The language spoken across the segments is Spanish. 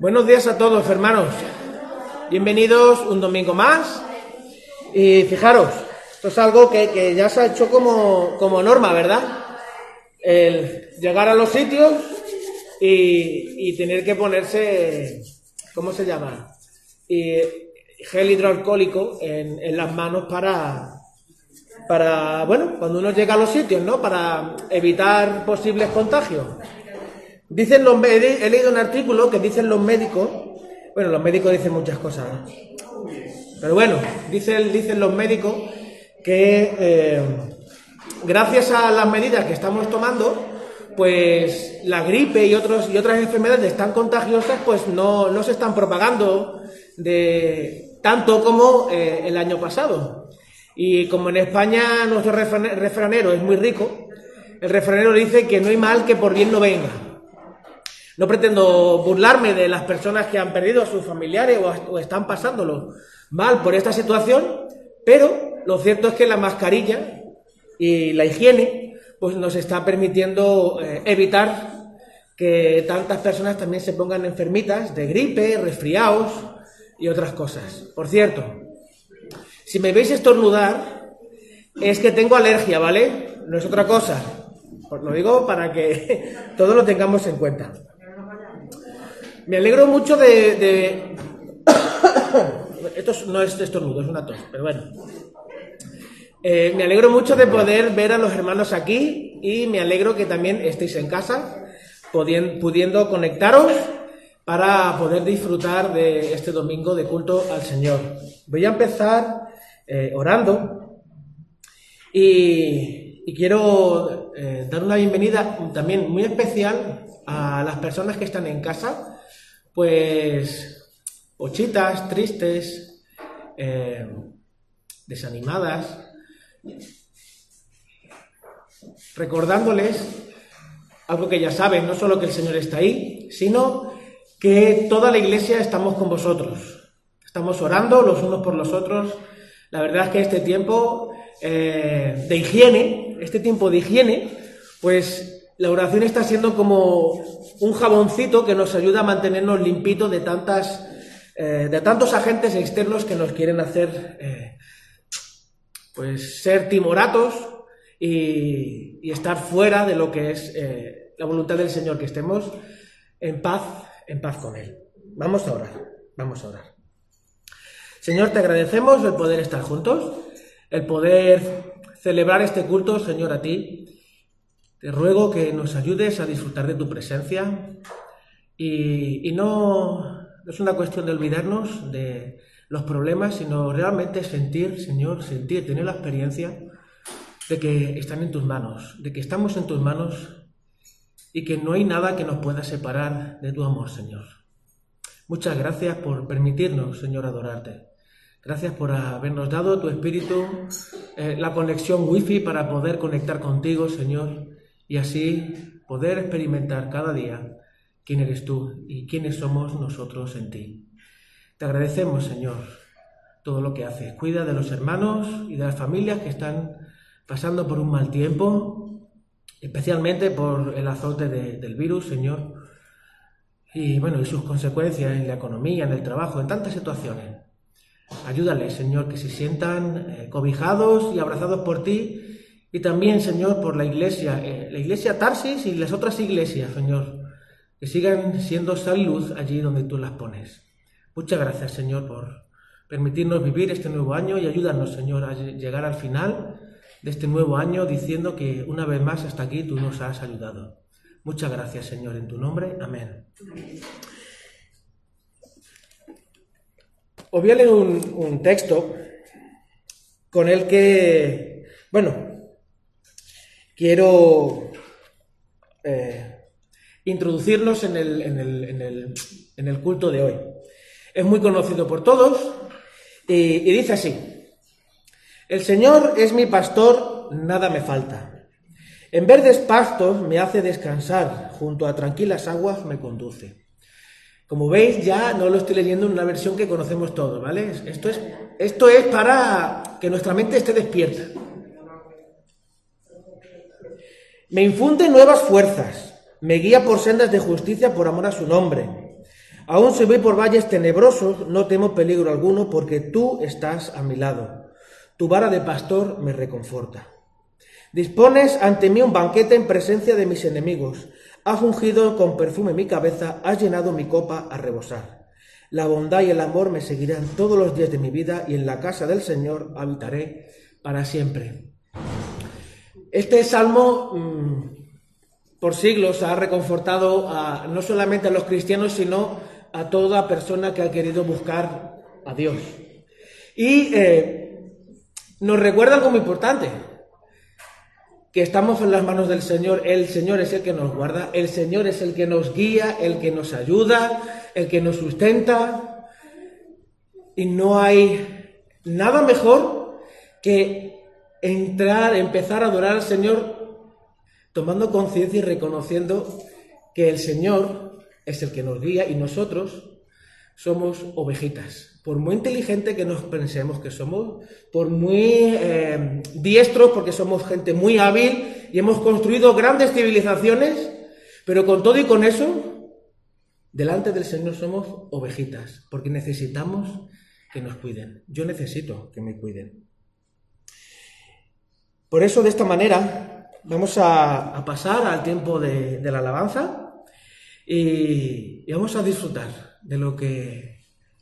Buenos días a todos, hermanos. Bienvenidos un domingo más. Y fijaros, esto es algo que, ya se ha hecho como, como, norma, ¿verdad? El llegar a los sitios y, tener que ponerse, ¿cómo se llama? Y gel hidroalcohólico en, en las manos para, para, bueno, cuando uno llega a los sitios, ¿no? Para evitar posibles contagios. Dicen los he leído un artículo que dicen los médicos, bueno, los médicos dicen muchas cosas, pero bueno, dicen, dicen los médicos que eh, gracias a las medidas que estamos tomando, pues la gripe y, otros, y otras enfermedades tan contagiosas, pues no, no se están propagando de tanto como eh, el año pasado. Y como en España nuestro refranero es muy rico, el refranero dice que no hay mal que por bien no venga. No pretendo burlarme de las personas que han perdido a sus familiares o, están pasándolo mal por esta situación, pero lo cierto es que la mascarilla y la higiene pues nos está permitiendo eh, evitar que tantas personas también se pongan enfermitas de gripe, resfriados y otras cosas. Por cierto, si me veis estornudar, es que tengo alergia, ¿vale? No es otra cosa. Os lo digo para que todos lo tengamos en cuenta. Me alegro mucho de... Esto no es estornudo, es una tos, pero bueno. Eh, me alegro mucho de poder ver a los hermanos aquí y me alegro que también estéis en casa, pudiendo conectaros para poder disfrutar de este domingo de culto al Señor. Voy a empezar eh, orando y, quiero eh, dar una bienvenida también muy especial a las personas que están en casa pues pochitas, tristes, eh, desanimadas, recordándoles algo que ya saben, no solo que el Señor está ahí, sino que toda la iglesia estamos con vosotros. Estamos orando los unos por los otros. La verdad es que este tiempo eh, de higiene, este tiempo de higiene, pues la oración está siendo como un jaboncito que nos ayuda a mantenernos limpitos de tantas eh, de tantos agentes externos que nos quieren hacer eh, pues ser timoratos y, estar fuera de lo que es la voluntad del Señor, que estemos en paz, en paz con Él. Vamos a orar, vamos a orar. Señor, te agradecemos el poder estar juntos, el poder celebrar este culto, Señor, a ti. Te ruego que nos ayudes a disfrutar de tu presencia y, no, es una cuestión de olvidarnos de los problemas, sino realmente sentir, Señor, sentir, tener la experiencia de que están en tus manos, de que estamos en tus manos y que no hay nada que nos pueda separar de tu amor, Señor. Muchas gracias por permitirnos, Señor, adorarte. Gracias por habernos dado tu espíritu, eh, la conexión wifi para poder conectar contigo, Señor y así poder experimentar cada día quién eres tú y quiénes somos nosotros en ti. Te agradecemos, Señor, todo lo que haces. Cuida de los hermanos y de las familias que están pasando por un mal tiempo, especialmente por el azote del virus, Señor, y bueno, y sus consecuencias en la economía, en el trabajo, en tantas situaciones. Ayúdales, Señor, que se sientan eh, cobijados y abrazados por ti y también, Señor, por la iglesia, eh, la iglesia Tarsis y las otras iglesias, Señor, que sigan siendo sal luz allí donde tú las pones. Muchas gracias, Señor, por permitirnos vivir este nuevo año y ayúdanos, Señor, a llegar al final de este nuevo año diciendo que una vez más hasta aquí tú nos has ayudado. Muchas gracias, Señor, en tu nombre. Amén. Os voy a leer un, texto con el que, bueno, quiero eh, introducirnos en el, culto de hoy. Es muy conocido por todos y dice así, el Señor es mi pastor, nada me falta. En verdes pastos me hace descansar, junto a tranquilas aguas me conduce. Como veis, ya no lo estoy leyendo en una versión que conocemos todos, ¿vale? Esto es, esto es para que nuestra mente esté despierta. Me infunde nuevas fuerzas, me guía por sendas de justicia por amor a su nombre. Aún si voy por valles tenebrosos, no temo peligro alguno, porque tú estás a mi lado. Tu vara de pastor me reconforta. Dispones ante mí un banquete en presencia de mis enemigos. Has ungido con perfume mi cabeza, has llenado mi copa a rebosar. La bondad y el amor me seguirán todos los días de mi vida y en la casa del Señor habitaré para siempre. Este salmo mm, por siglos ha reconfortado a, no solamente a los cristianos, sino a toda persona que ha querido buscar a Dios. Y eh, nos recuerda algo muy importante, que estamos en las manos del Señor, el Señor es el que nos guarda, el Señor es el que nos guía, el que nos ayuda, el que nos sustenta, y no hay nada mejor que entrar, empezar a adorar al Señor tomando conciencia y reconociendo que el Señor es el que nos guía y nosotros somos ovejitas. Por muy inteligente que nos pensemos que somos, por muy eh, diestros, porque somos gente muy hábil y hemos construido grandes civilizaciones, pero con todo y con eso, delante del Señor somos ovejitas, porque necesitamos que nos cuiden. Yo necesito que me cuiden. Por eso, de esta manera, vamos a, pasar al tiempo de, la alabanza y vamos a disfrutar de lo que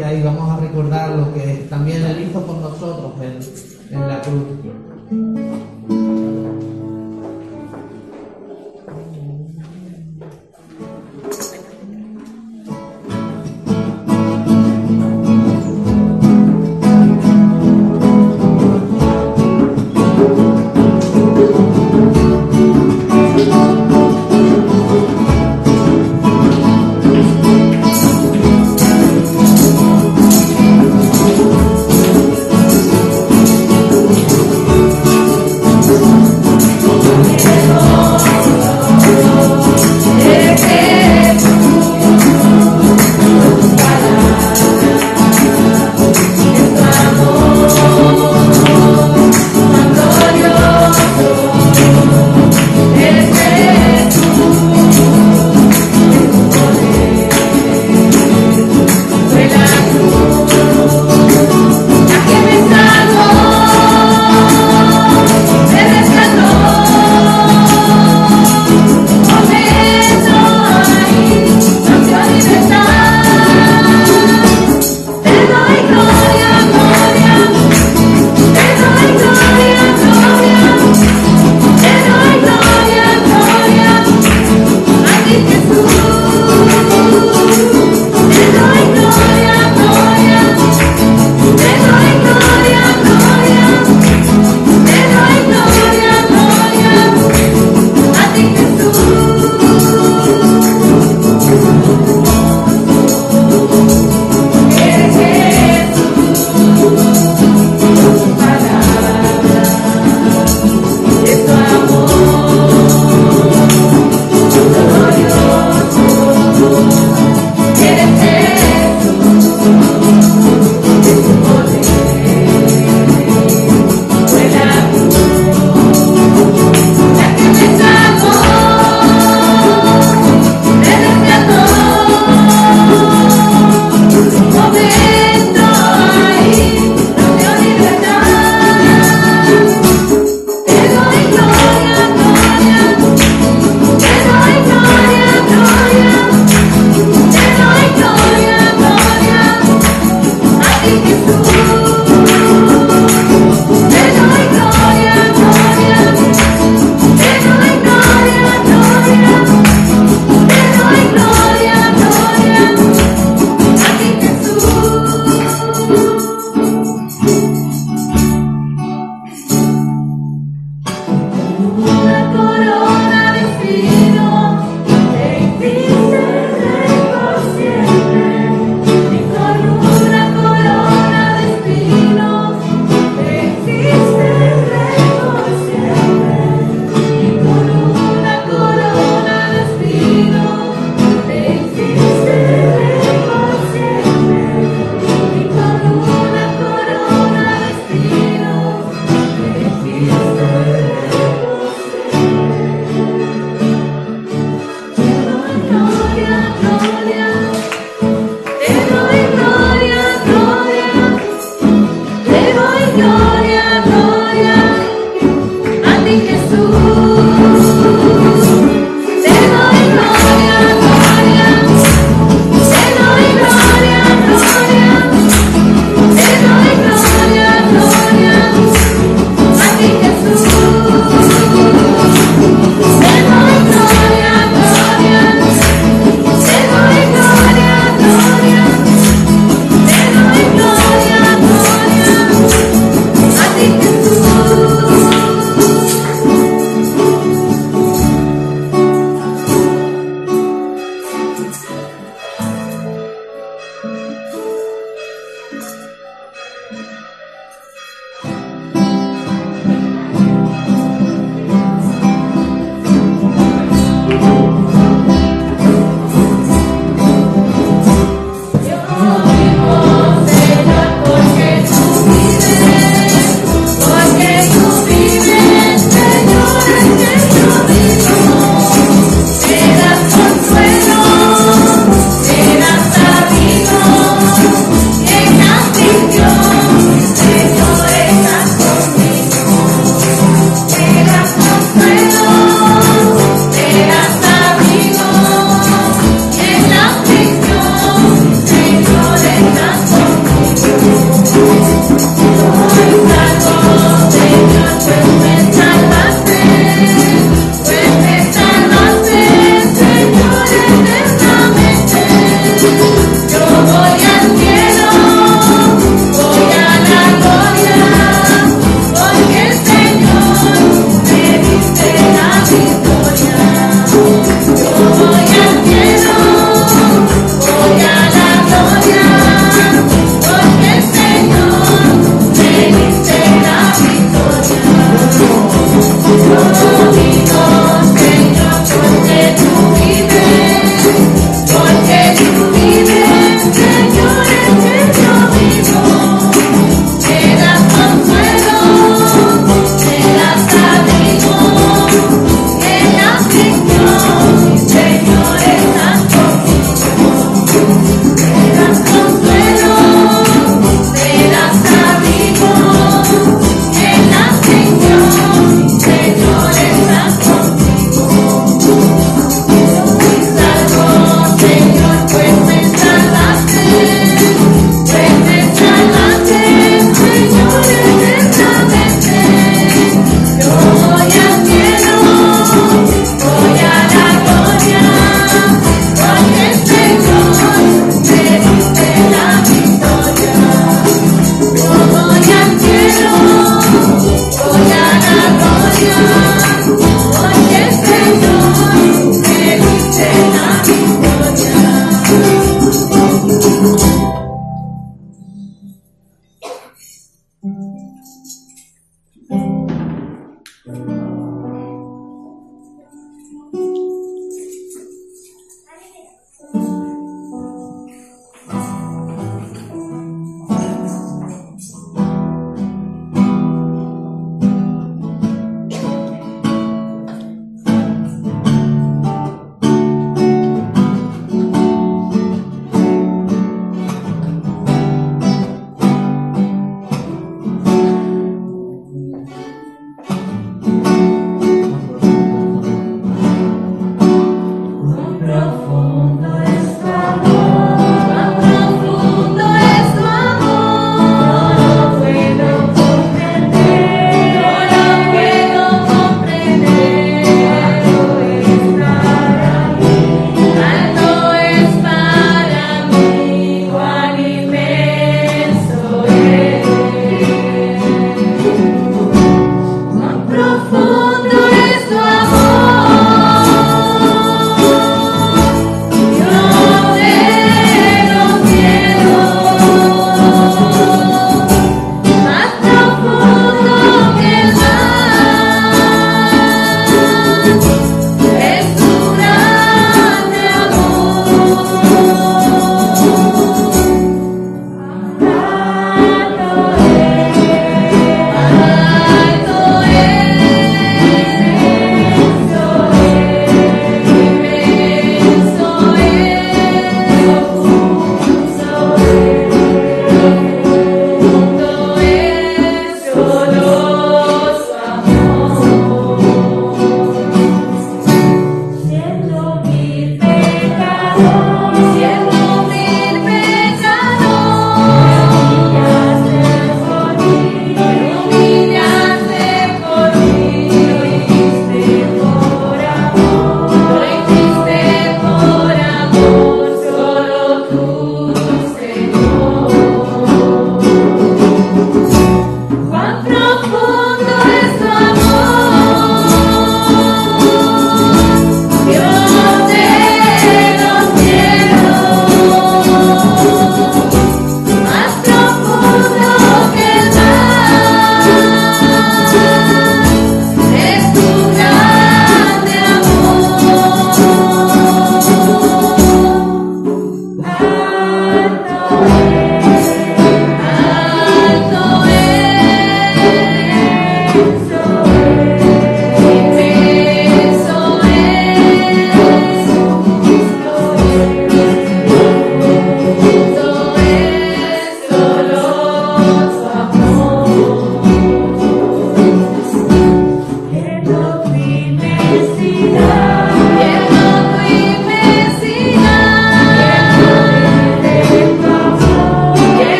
Gloria y vamos a recordar lo que también Él hizo por nosotros en, en la cruz.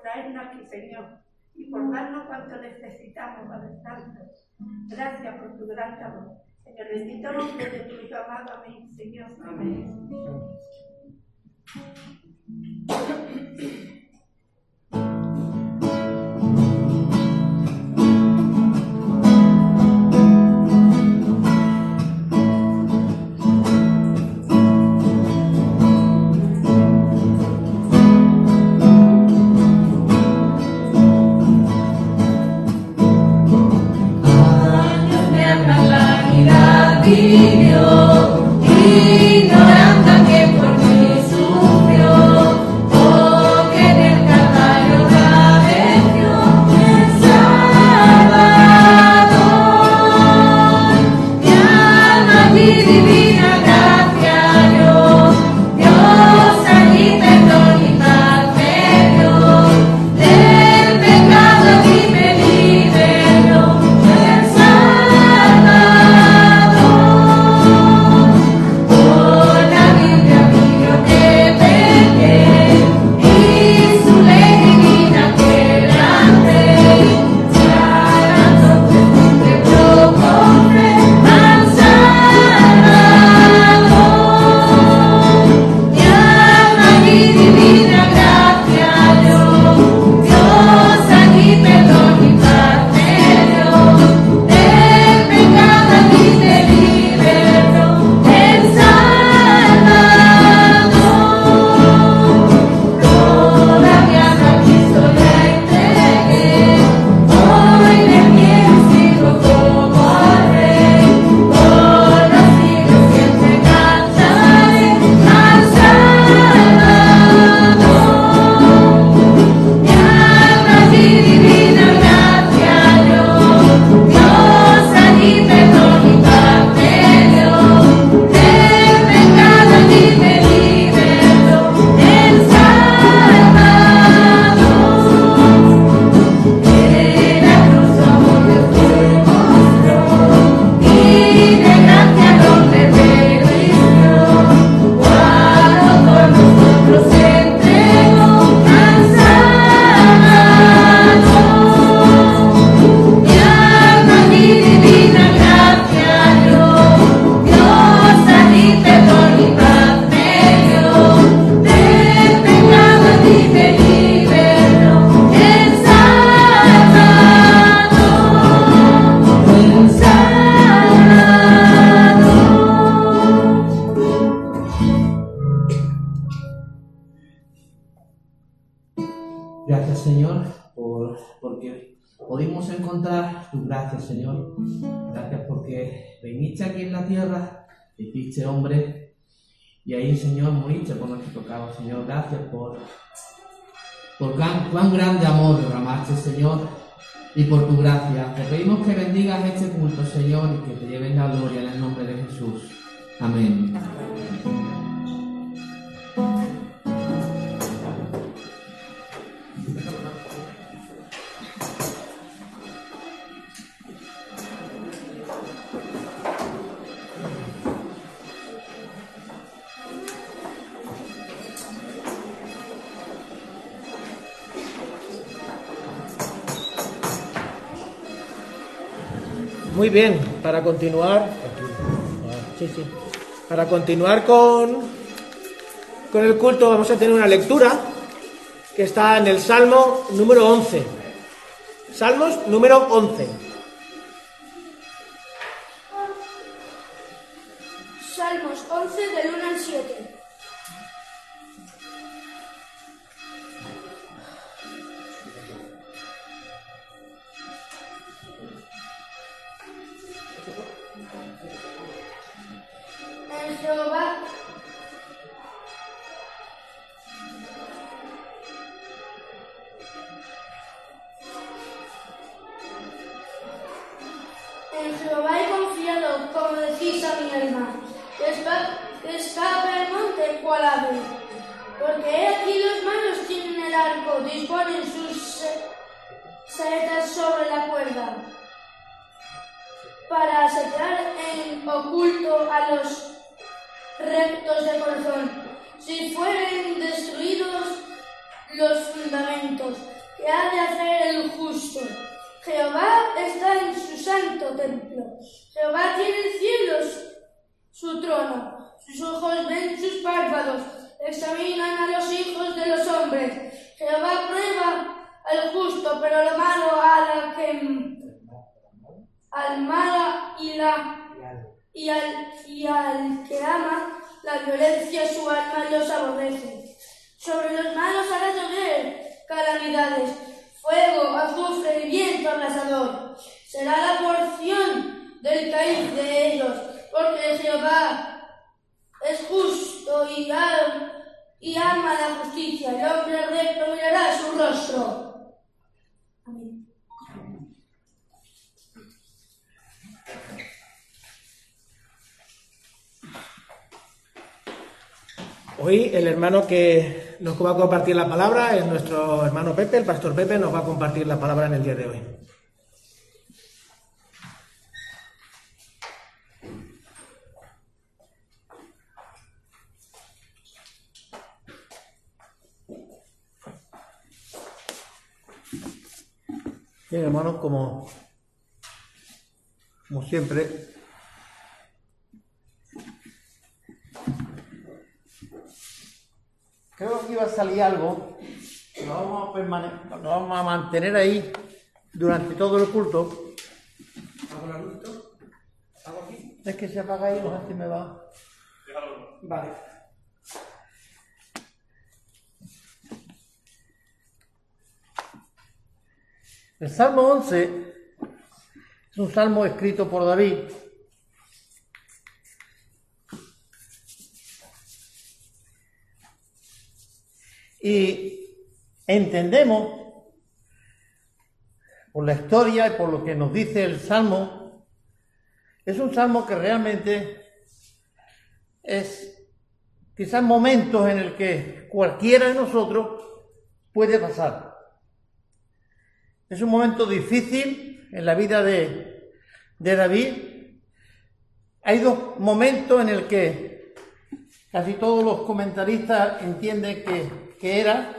Por traernos aquí, Señor, y por darnos cuanto necesitamos, Padre Santo. Gracias por tu gran amor. En el bendito nombre de tu Hijo amado, amén, Señor. Amén. Muy bien, para continuar, para continuar con, con el culto vamos a tener una lectura que está en el Salmo número 11. Salmos número 11. Nos va a compartir la palabra es nuestro hermano Pepe, el pastor Pepe nos va a compartir la palabra en el día de hoy. Bien, hermanos, como, como siempre, creo que iba a salir algo, lo vamos a, lo vamos a mantener ahí durante todo el culto. ¿Hago la luz? ¿Hago aquí? Es que se apaga ahí, no sé si me va. Vale. El Salmo 11 es un salmo escrito por David Y entendemos por la historia y por lo que nos dice el Salmo, es un salmo que realmente es quizás momentos en el que cualquiera de nosotros puede pasar. Es un momento difícil en la vida de, de David. Hay dos momentos en el que casi todos los comentaristas entienden que que era,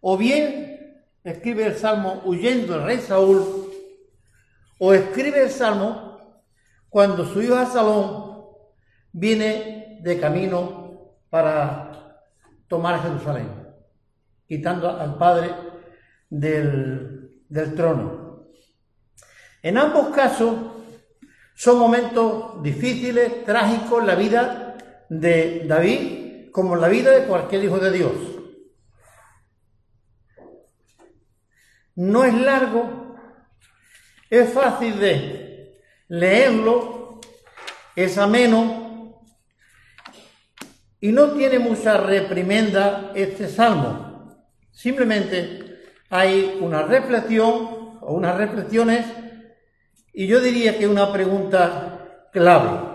o bien escribe el salmo huyendo el rey Saúl, o escribe el salmo cuando su hijo Absalón viene de camino para tomar Jerusalén, quitando al padre del, del trono. En ambos casos son momentos difíciles, trágicos la vida de David como la vida de cualquier hijo de Dios. No es largo, es fácil de leerlo, es ameno y no tiene mucha reprimenda este salmo. Simplemente hay una reflexión o unas reflexiones y yo diría que una pregunta clave.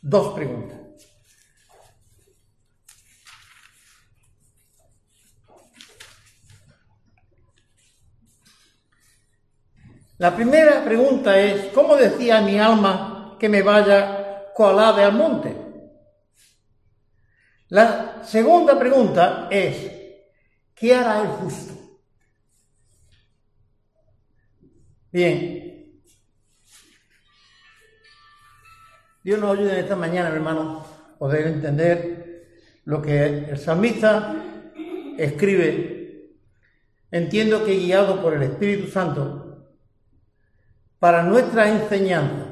Dos preguntas. La primera pregunta es, ¿cómo decía mi alma que me vaya colade al monte? La segunda pregunta es, ¿qué hará el justo? Bien. Dios nos ayude en esta mañana, hermano, poder entender lo que el salmista escribe. Entiendo que guiado por el Espíritu Santo, para nuestra enseñanza,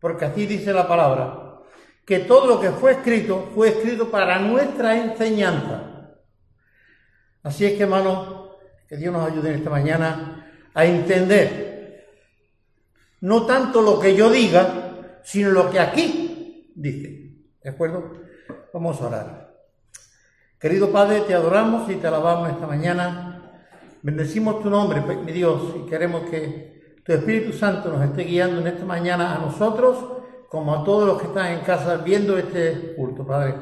porque así dice la palabra, que todo lo que fue escrito fue escrito para nuestra enseñanza. Así es que, hermanos, que Dios nos ayude en esta mañana a entender no tanto lo que yo diga, sino lo que aquí dice. ¿De acuerdo? Vamos a orar. Querido Padre, te adoramos y te alabamos esta mañana. Bendecimos tu nombre, mi Dios, y queremos que tu Espíritu Santo nos esté guiando en esta mañana a nosotros como a todos los que están en casa viendo este culto, Padre.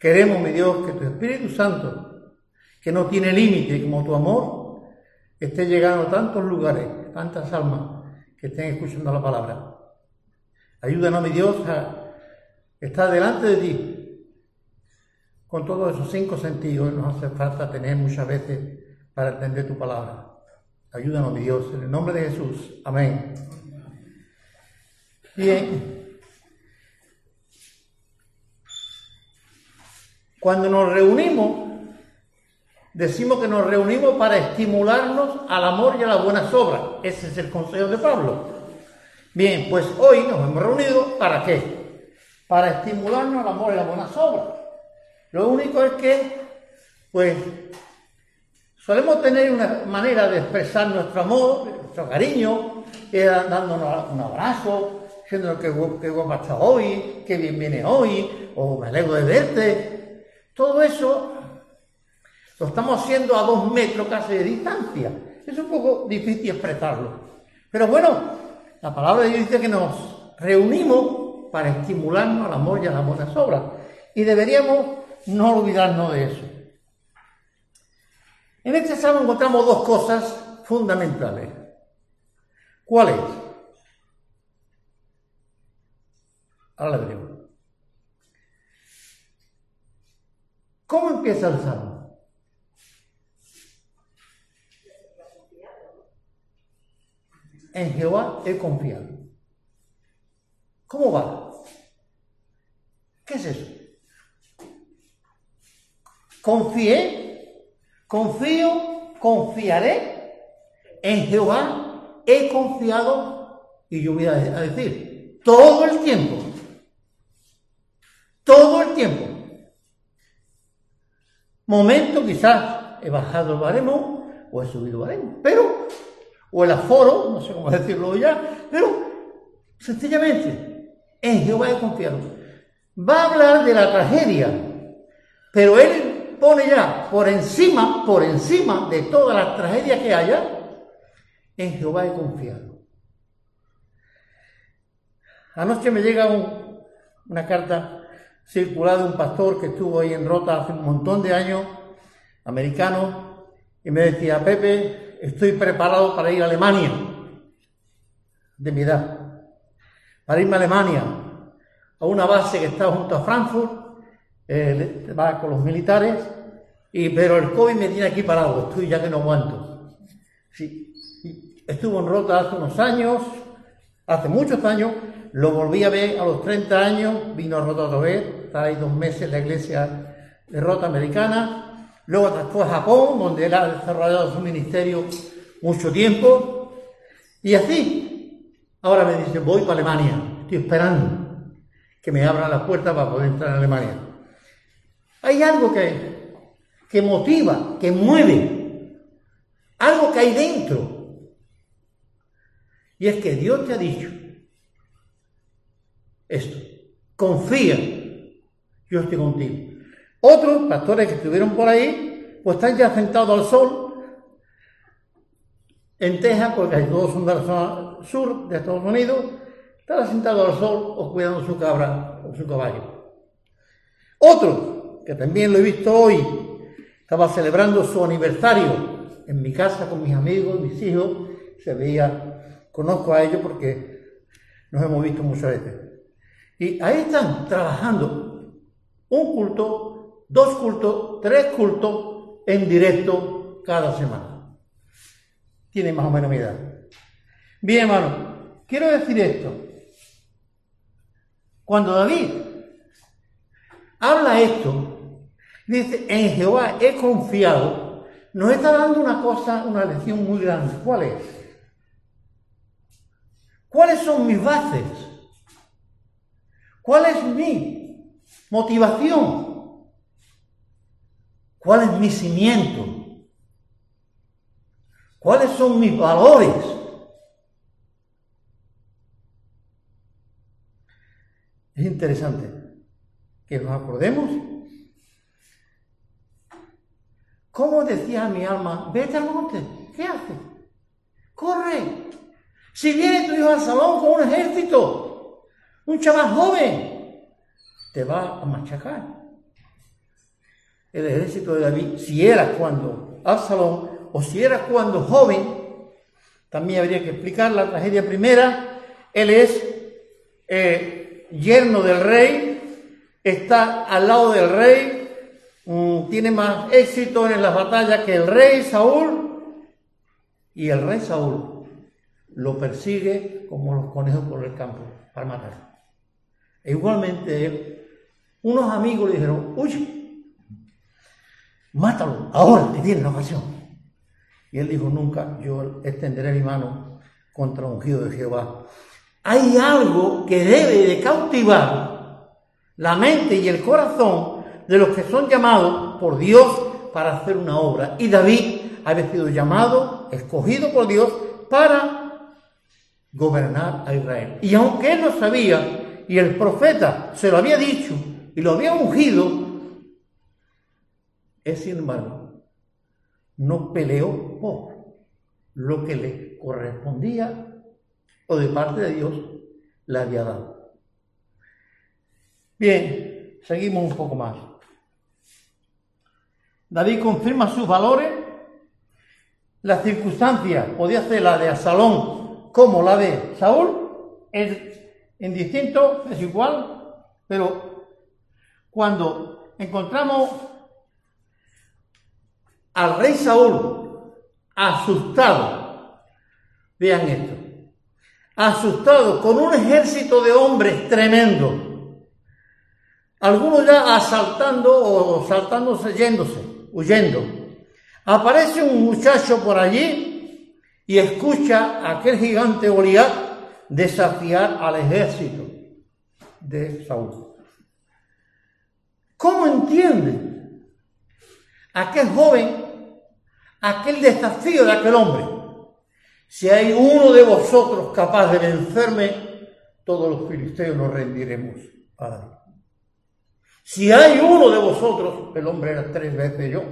Queremos, mi Dios, que tu Espíritu Santo, que no tiene límite como tu amor, esté llegando a tantos lugares, tantas almas que estén escuchando la palabra. Ayúdanos, mi Dios, a estar delante de ti con todos esos cinco sentidos que nos hace falta tener muchas veces para entender tu palabra. Ayúdanos, mi Dios, en el nombre de Jesús. Amén. Bien. Cuando nos reunimos, decimos que nos reunimos para estimularnos al amor y a las buenas obras. Ese es el consejo de Pablo. Bien, pues hoy nos hemos reunido para qué? Para estimularnos al amor y a las buenas obras. Lo único es que, pues, solemos tener una manera de expresar nuestro amor, nuestro cariño, dándonos un abrazo, diciendo que, que guapa está hoy, que bien viene hoy, o me alegro de verte, todo eso lo estamos haciendo a dos metros casi de distancia. Es un poco difícil expresarlo. Pero bueno, la palabra de Dios dice que nos reunimos para estimularnos al amor y a las buenas obras. Y deberíamos no olvidarnos de eso. En este salmo encontramos dos cosas fundamentales. ¿Cuáles? Ahora la veremos. ¿Cómo empieza el salmo? En Jehová he confiado. ¿Cómo va? ¿Qué es eso? Confié, confío, confiaré. En Jehová he confiado y yo voy a decir, todo el tiempo. Todo el tiempo momento quizás he bajado el baremo o he subido el baremo, pero, o el aforo, no sé cómo decirlo ya, pero sencillamente en Jehová he confiado. Va a hablar de la tragedia, pero él pone ya por encima, por encima de todas las tragedias que haya, en Jehová he confiado. Anoche me llega una carta circulado un pastor que estuvo ahí en Rota hace un montón de años, americano, y me decía, Pepe, estoy preparado para ir a Alemania, de mi edad, para irme a Alemania, a una base que está junto a Frankfurt, eh, va con los militares, y, pero el COVID me tiene aquí parado, estoy ya que no aguanto. Sí, estuvo en Rota hace unos años, hace muchos años, lo volví a ver a los 30 años, vino a Rota otra vez, está ahí dos meses en la iglesia de Rota americana. Luego fue a Japón, donde él ha desarrollado su ministerio mucho tiempo. Y así, ahora me dice, voy para Alemania, estoy esperando que me abran las puertas para poder entrar a Alemania. Hay algo que, que motiva, que mueve, algo que hay dentro. Y es que Dios te ha dicho, esto. Confía, yo estoy contigo. Otros pastores que estuvieron por ahí, pues están ya sentados al sol en Texas, porque todos son de la zona sur de Estados Unidos, están sentados al sol o cuidando su cabra o su caballo. Otro, que también lo he visto hoy, estaba celebrando su aniversario en mi casa con mis amigos, mis hijos, se veía, conozco a ellos porque nos hemos visto muchas veces. Y ahí están trabajando un culto, dos cultos, tres cultos en directo cada semana. Tiene más o menos mi edad. Bien, hermano, quiero decir esto. Cuando David habla esto, dice, en Jehová he confiado, nos está dando una cosa, una lección muy grande. ¿Cuál es? ¿Cuáles son mis bases? ¿Cuál es mi motivación? ¿Cuál es mi cimiento? ¿Cuáles son mis valores? Es interesante que nos acordemos. ¿Cómo decía mi alma? Vete al monte. ¿Qué hace? Corre. Si viene tu hijo al salón con un ejército, un chaval joven, te va a machacar. El ejército de David, si era cuando Absalón o si era cuando joven, también habría que explicar la tragedia primera. Él es eh, yerno del rey, está al lado del rey, mm, tiene más éxito en las batallas que el rey Saúl, y el rey Saúl lo persigue como los conejos por el campo para matarlo. E igualmente unos amigos le dijeron, huye, mátalo, ahora que tienes la ocasión. Y él dijo, nunca yo extenderé mi mano contra un ungido de Jehová. Hay algo que debe de cautivar la mente y el corazón de los que son llamados por Dios para hacer una obra. Y David había sido llamado, escogido por Dios para gobernar a Israel. Y aunque él lo sabía y el profeta se lo había dicho y lo había ungido, es sin embargo, no peleó por lo que le correspondía o de parte de Dios le había dado. Bien, seguimos un poco más. David confirma sus valores la circunstancia podía ser la de Asalón como la de Saúl, es indistinto, es igual, pero cuando encontramos al rey Saúl asustado, vean esto, asustado con un ejército de hombres tremendo, algunos ya asaltando o saltándose, yéndose, huyendo Aparece un muchacho por allí y escucha a aquel gigante Goliat desafiar al ejército de Saúl. ¿Cómo entiende aquel joven aquel desafío de aquel hombre? Si hay uno de vosotros capaz de vencerme, todos los filisteos nos rendiremos a David. Si hay uno de vosotros, el hombre era tres veces yo,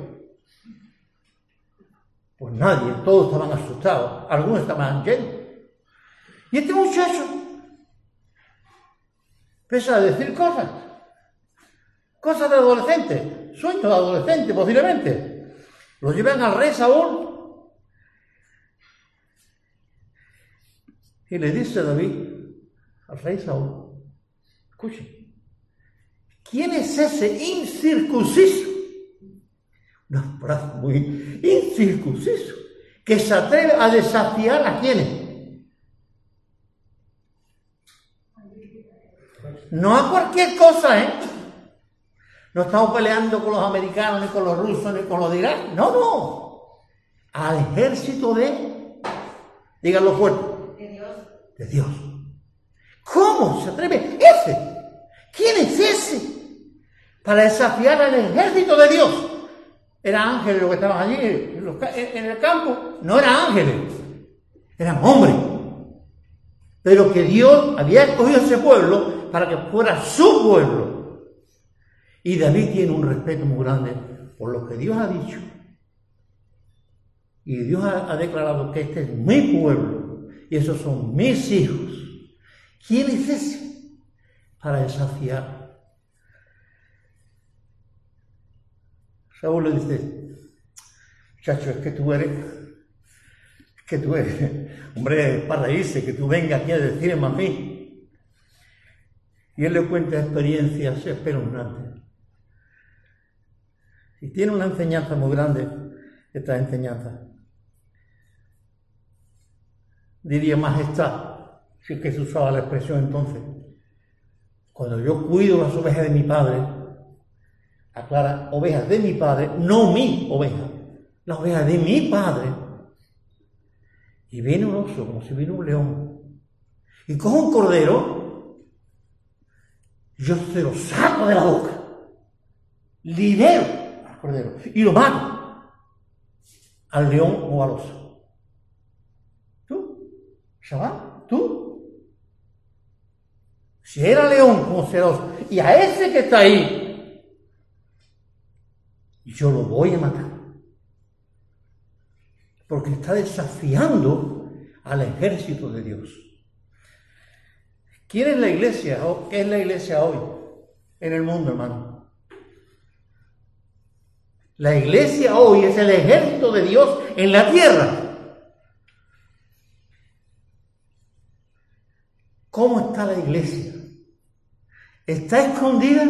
pues nadie, todos estaban asustados, algunos estaban llenos. Y este muchacho empieza a decir cosas, cosas de adolescente, sueños de adolescente posiblemente. Lo llevan al rey Saúl y le dice David, al rey Saúl, escuche, ¿quién es ese incircunciso? un brazo muy incircunciso, que se atreve a desafiar a quienes. No a cualquier cosa, ¿eh? No estamos peleando con los americanos, ni con los rusos, ni con los de Irak. No, no. Al ejército de, díganlo fuerte, de Dios. De Dios. ¿Cómo se atreve ese? ¿Quién es ese? Para desafiar al ejército de Dios. Eran ángeles los que estaban allí en el campo. No eran ángeles, eran hombres. Pero que Dios había escogido ese pueblo para que fuera su pueblo. Y David tiene un respeto muy grande por lo que Dios ha dicho. Y Dios ha, declarado que este es mi pueblo y esos son mis hijos. ¿Quién es ese? Para desafiar Saúl le dice, muchacho, es que tú eres, es que tú eres, hombre, para reírse, que tú vengas aquí a decirme a mí. Y él le cuenta experiencias espeluznantes. Y tiene una enseñanza muy grande, esta enseñanza. Diría majestad, si es que se usaba la expresión entonces. Cuando yo cuido las ovejas de mi padre, aclara, ovejas de mi padre, no mi oveja, la oveja de mi padre. Y viene un oso, como si vino un león, y coge un cordero, yo se lo saco de la boca, libero al cordero y lo mato al león o al oso. ¿Tú? ¿Chaval? ¿Tú? Si era león como será oso, y a ese que está ahí yo lo voy a matar. Porque está desafiando al ejército de Dios. ¿Quién es la iglesia? ¿Qué es la iglesia hoy en el mundo, hermano? La iglesia hoy es el ejército de Dios en la tierra. ¿Cómo está la iglesia? ¿Está escondida?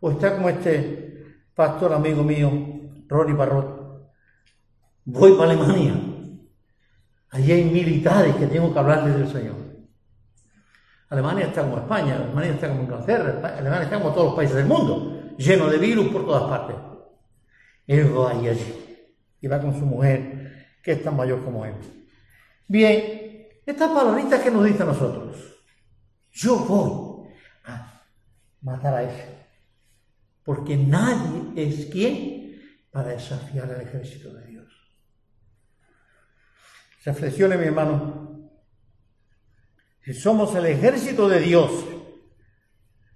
¿O está como este pastor amigo mío, Ronnie Barrot? Voy para Alemania. Allí hay militares que tengo que hablarles del Señor. Alemania está como España, Alemania está como Inglaterra, Alemania está como todos los países del mundo, lleno de virus por todas partes. Él va allí y va con su mujer, que es tan mayor como él. Bien, estas palabritas que nos dice a nosotros, yo voy a matar a ese, porque nadie es quien para desafiar al ejército de Dios. Reflexione, mi hermano, si somos el ejército de Dios,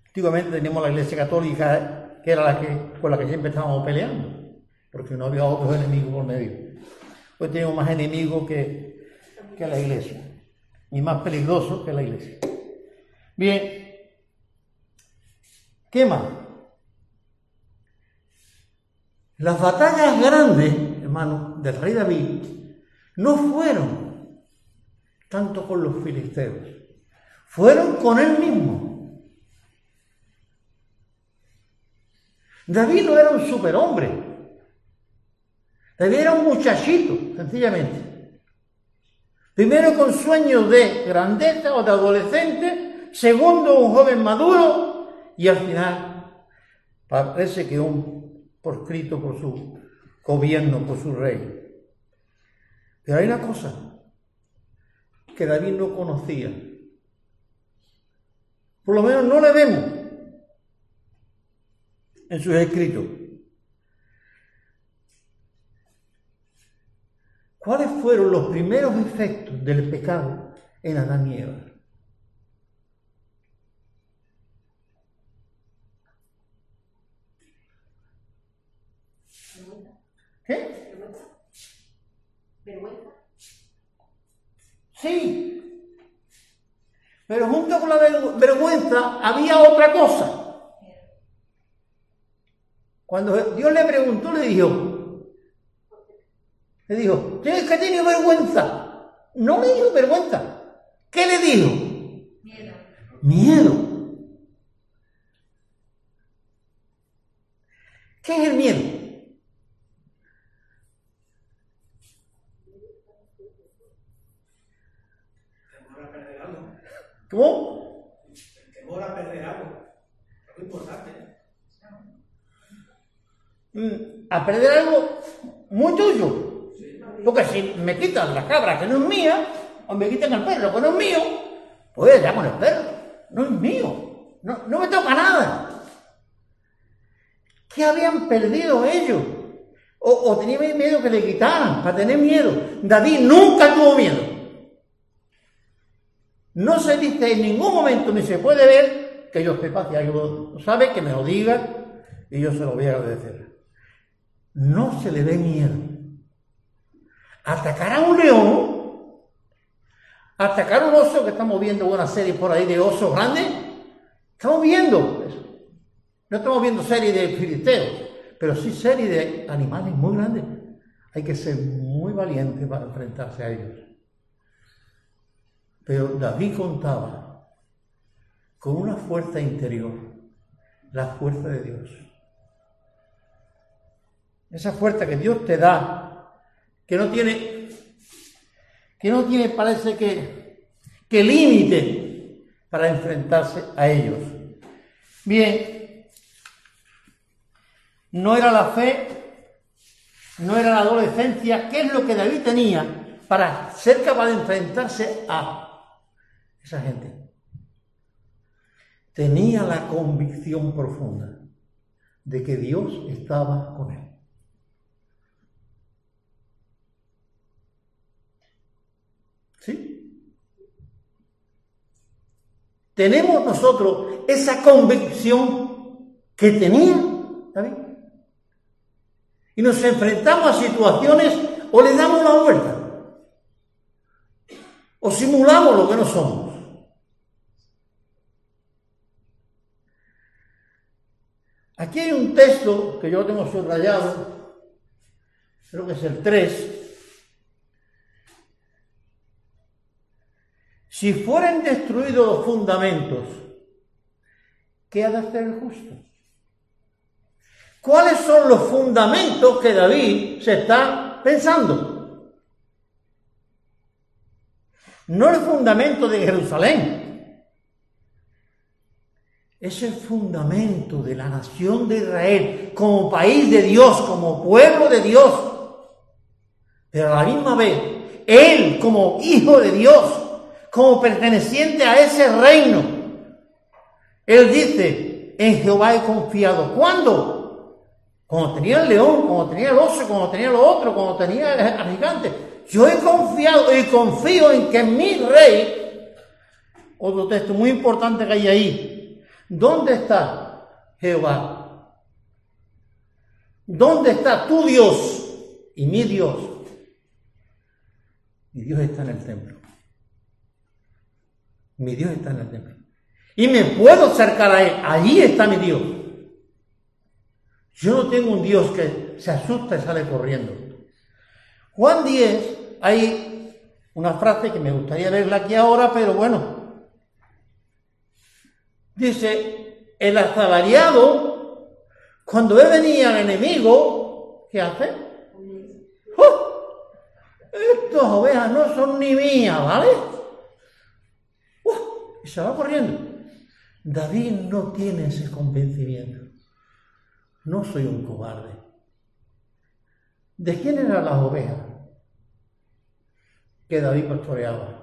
antiguamente teníamos la iglesia católica, que era la con la que siempre estábamos peleando, porque no había otros enemigos por medio. Hoy tenemos más enemigos que, que la iglesia, y más peligrosos que la iglesia. Bien, ¿qué más? Las batallas grandes, hermano, del rey David, no fueron tanto con los filisteos, fueron con él mismo. David no era un superhombre. David era un muchachito, sencillamente. Primero con sueños de grandeza o de adolescente, segundo un joven maduro y al final parece que un proscrito por su gobierno, por su rey. Pero hay una cosa que David no conocía por lo menos no le vemos en sus escritos. ¿Cuáles fueron los primeros efectos del pecado en Adán y Eva? ¿Qué? Vergüenza. Sí, pero junto con la vergüenza había otra cosa. Cuando Dios le preguntó, le dijo, le dijo, ¿tienes que tener vergüenza? No le dijo vergüenza. ¿Qué le dijo? Miedo. Miedo. ¿Qué es el miedo? ¿Cómo? Temor a perder algo. Es muy importante. Mm, a perder algo muy tuyo. Porque si me quitan la cabra que no es mía, o me quitan el perro que no es mío, pues ya con el perro. No es mío. No, no me toca nada. ¿Qué habían perdido ellos? O, o tenían miedo que le quitaran, para tener miedo. David nunca tuvo miedo. No se dice en ningún momento ni se puede ver que yo sepa, si algo sabe, que me lo diga y yo se lo voy a agradecer. No se le ve miedo. Atacar a un león, atacar a un oso, que estamos viendo una serie por ahí de osos grandes, estamos viendo eso. No estamos viendo series de filisteos, pero sí series de animales muy grandes. Hay que ser muy valiente para enfrentarse a ellos. Pero David contaba con una fuerza interior, la fuerza de Dios. Esa fuerza que Dios te da, que no tiene, que no tiene, parece que, que límite para enfrentarse a ellos. Bien, no era la fe, no era la adolescencia, ¿qué es lo que David tenía para ser capaz de enfrentarse a esa gente tenía la convicción profunda de que Dios estaba con él. ¿Sí? Tenemos nosotros esa convicción que tenía David. Y nos enfrentamos a situaciones o le damos la vuelta o simulamos lo que no somos. Aquí hay un texto que yo tengo subrayado, creo que es el 3. Si fueren destruidos los fundamentos, ¿qué ha de hacer el justo? ¿Cuáles son los fundamentos que David se está pensando? No el fundamento de Jerusalén, es el fundamento de la nación de Israel como país de Dios, como pueblo de Dios. Pero a la misma vez, Él como hijo de Dios, como perteneciente a ese reino, Él dice, en Jehová he confiado. ¿Cuándo? Cuando tenía el león, cuando tenía el oso, cuando tenía lo otro, cuando tenía el gigante. Yo he confiado y confío en que mi rey, otro texto muy importante que hay ahí, ¿dónde está Jehová? ¿Dónde está tu Dios y mi Dios? Mi Dios está en el templo. Mi Dios está en el templo. Y me puedo acercar a Él. Allí está mi Dios. Yo no tengo un Dios que se asusta y sale corriendo. Juan 10, hay una frase que me gustaría verla aquí ahora, pero bueno. Dice, el asalariado, cuando ve venía el enemigo, ¿qué hace? ¡Oh! Estas ovejas no son ni mías, ¿vale? ¡Oh! Y se va corriendo. David no tiene ese convencimiento. No soy un cobarde. ¿De quién eran las ovejas que David pastoreaba?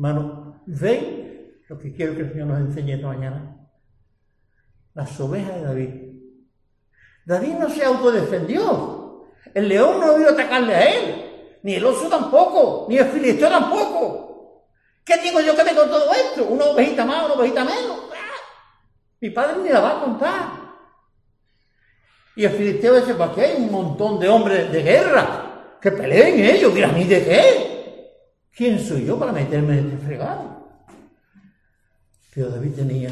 Hermano, ¿ven lo que quiero que el Señor nos enseñe esta mañana? Las ovejas de David. David no se autodefendió. El león no vino a atacarle a él, ni el oso tampoco, ni el filisteo tampoco. ¿Qué digo yo que con todo esto? Una ovejita más, una ovejita menos. Mi padre ni la va a contar. Y el filisteo dice, ¿para qué hay un montón de hombres de guerra? Que peleen ellos, mira, ¿a mí de qué? ¿Quién soy yo para meterme en este fregado? Pero David tenía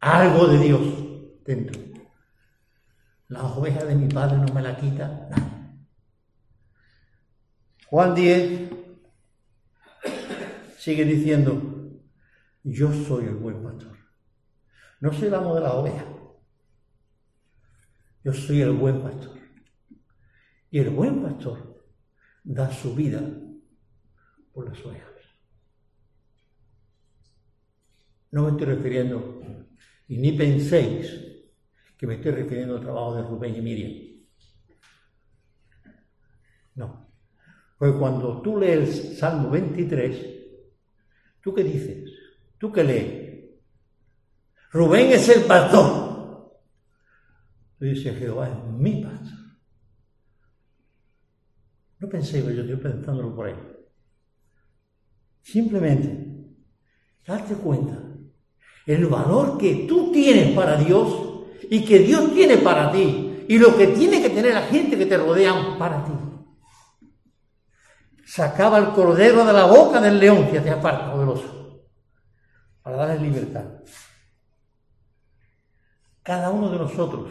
algo de Dios dentro. La oveja de mi padre no me la quita Juan 10, sigue diciendo, yo soy el buen pastor. No soy el amo de la oveja. Yo soy el buen pastor. Y el buen pastor da su vida las ovejas. No me estoy refiriendo, y ni penséis que me estoy refiriendo al trabajo de Rubén y Miriam. No. Pues cuando tú lees Salmo 23, ¿Tú qué dices? ¿Tú qué lees? Rubén es el pastor. Tú dices, Jehová es mi pastor. No pensé, yo estoy pensándolo por ahí. Simplemente, date cuenta el valor que tú tienes para Dios y que Dios tiene para ti y lo que tiene que tener la gente que te rodean para ti sacaba el cordero de la boca del león que te aparta poderoso para darle libertad. Cada uno de nosotros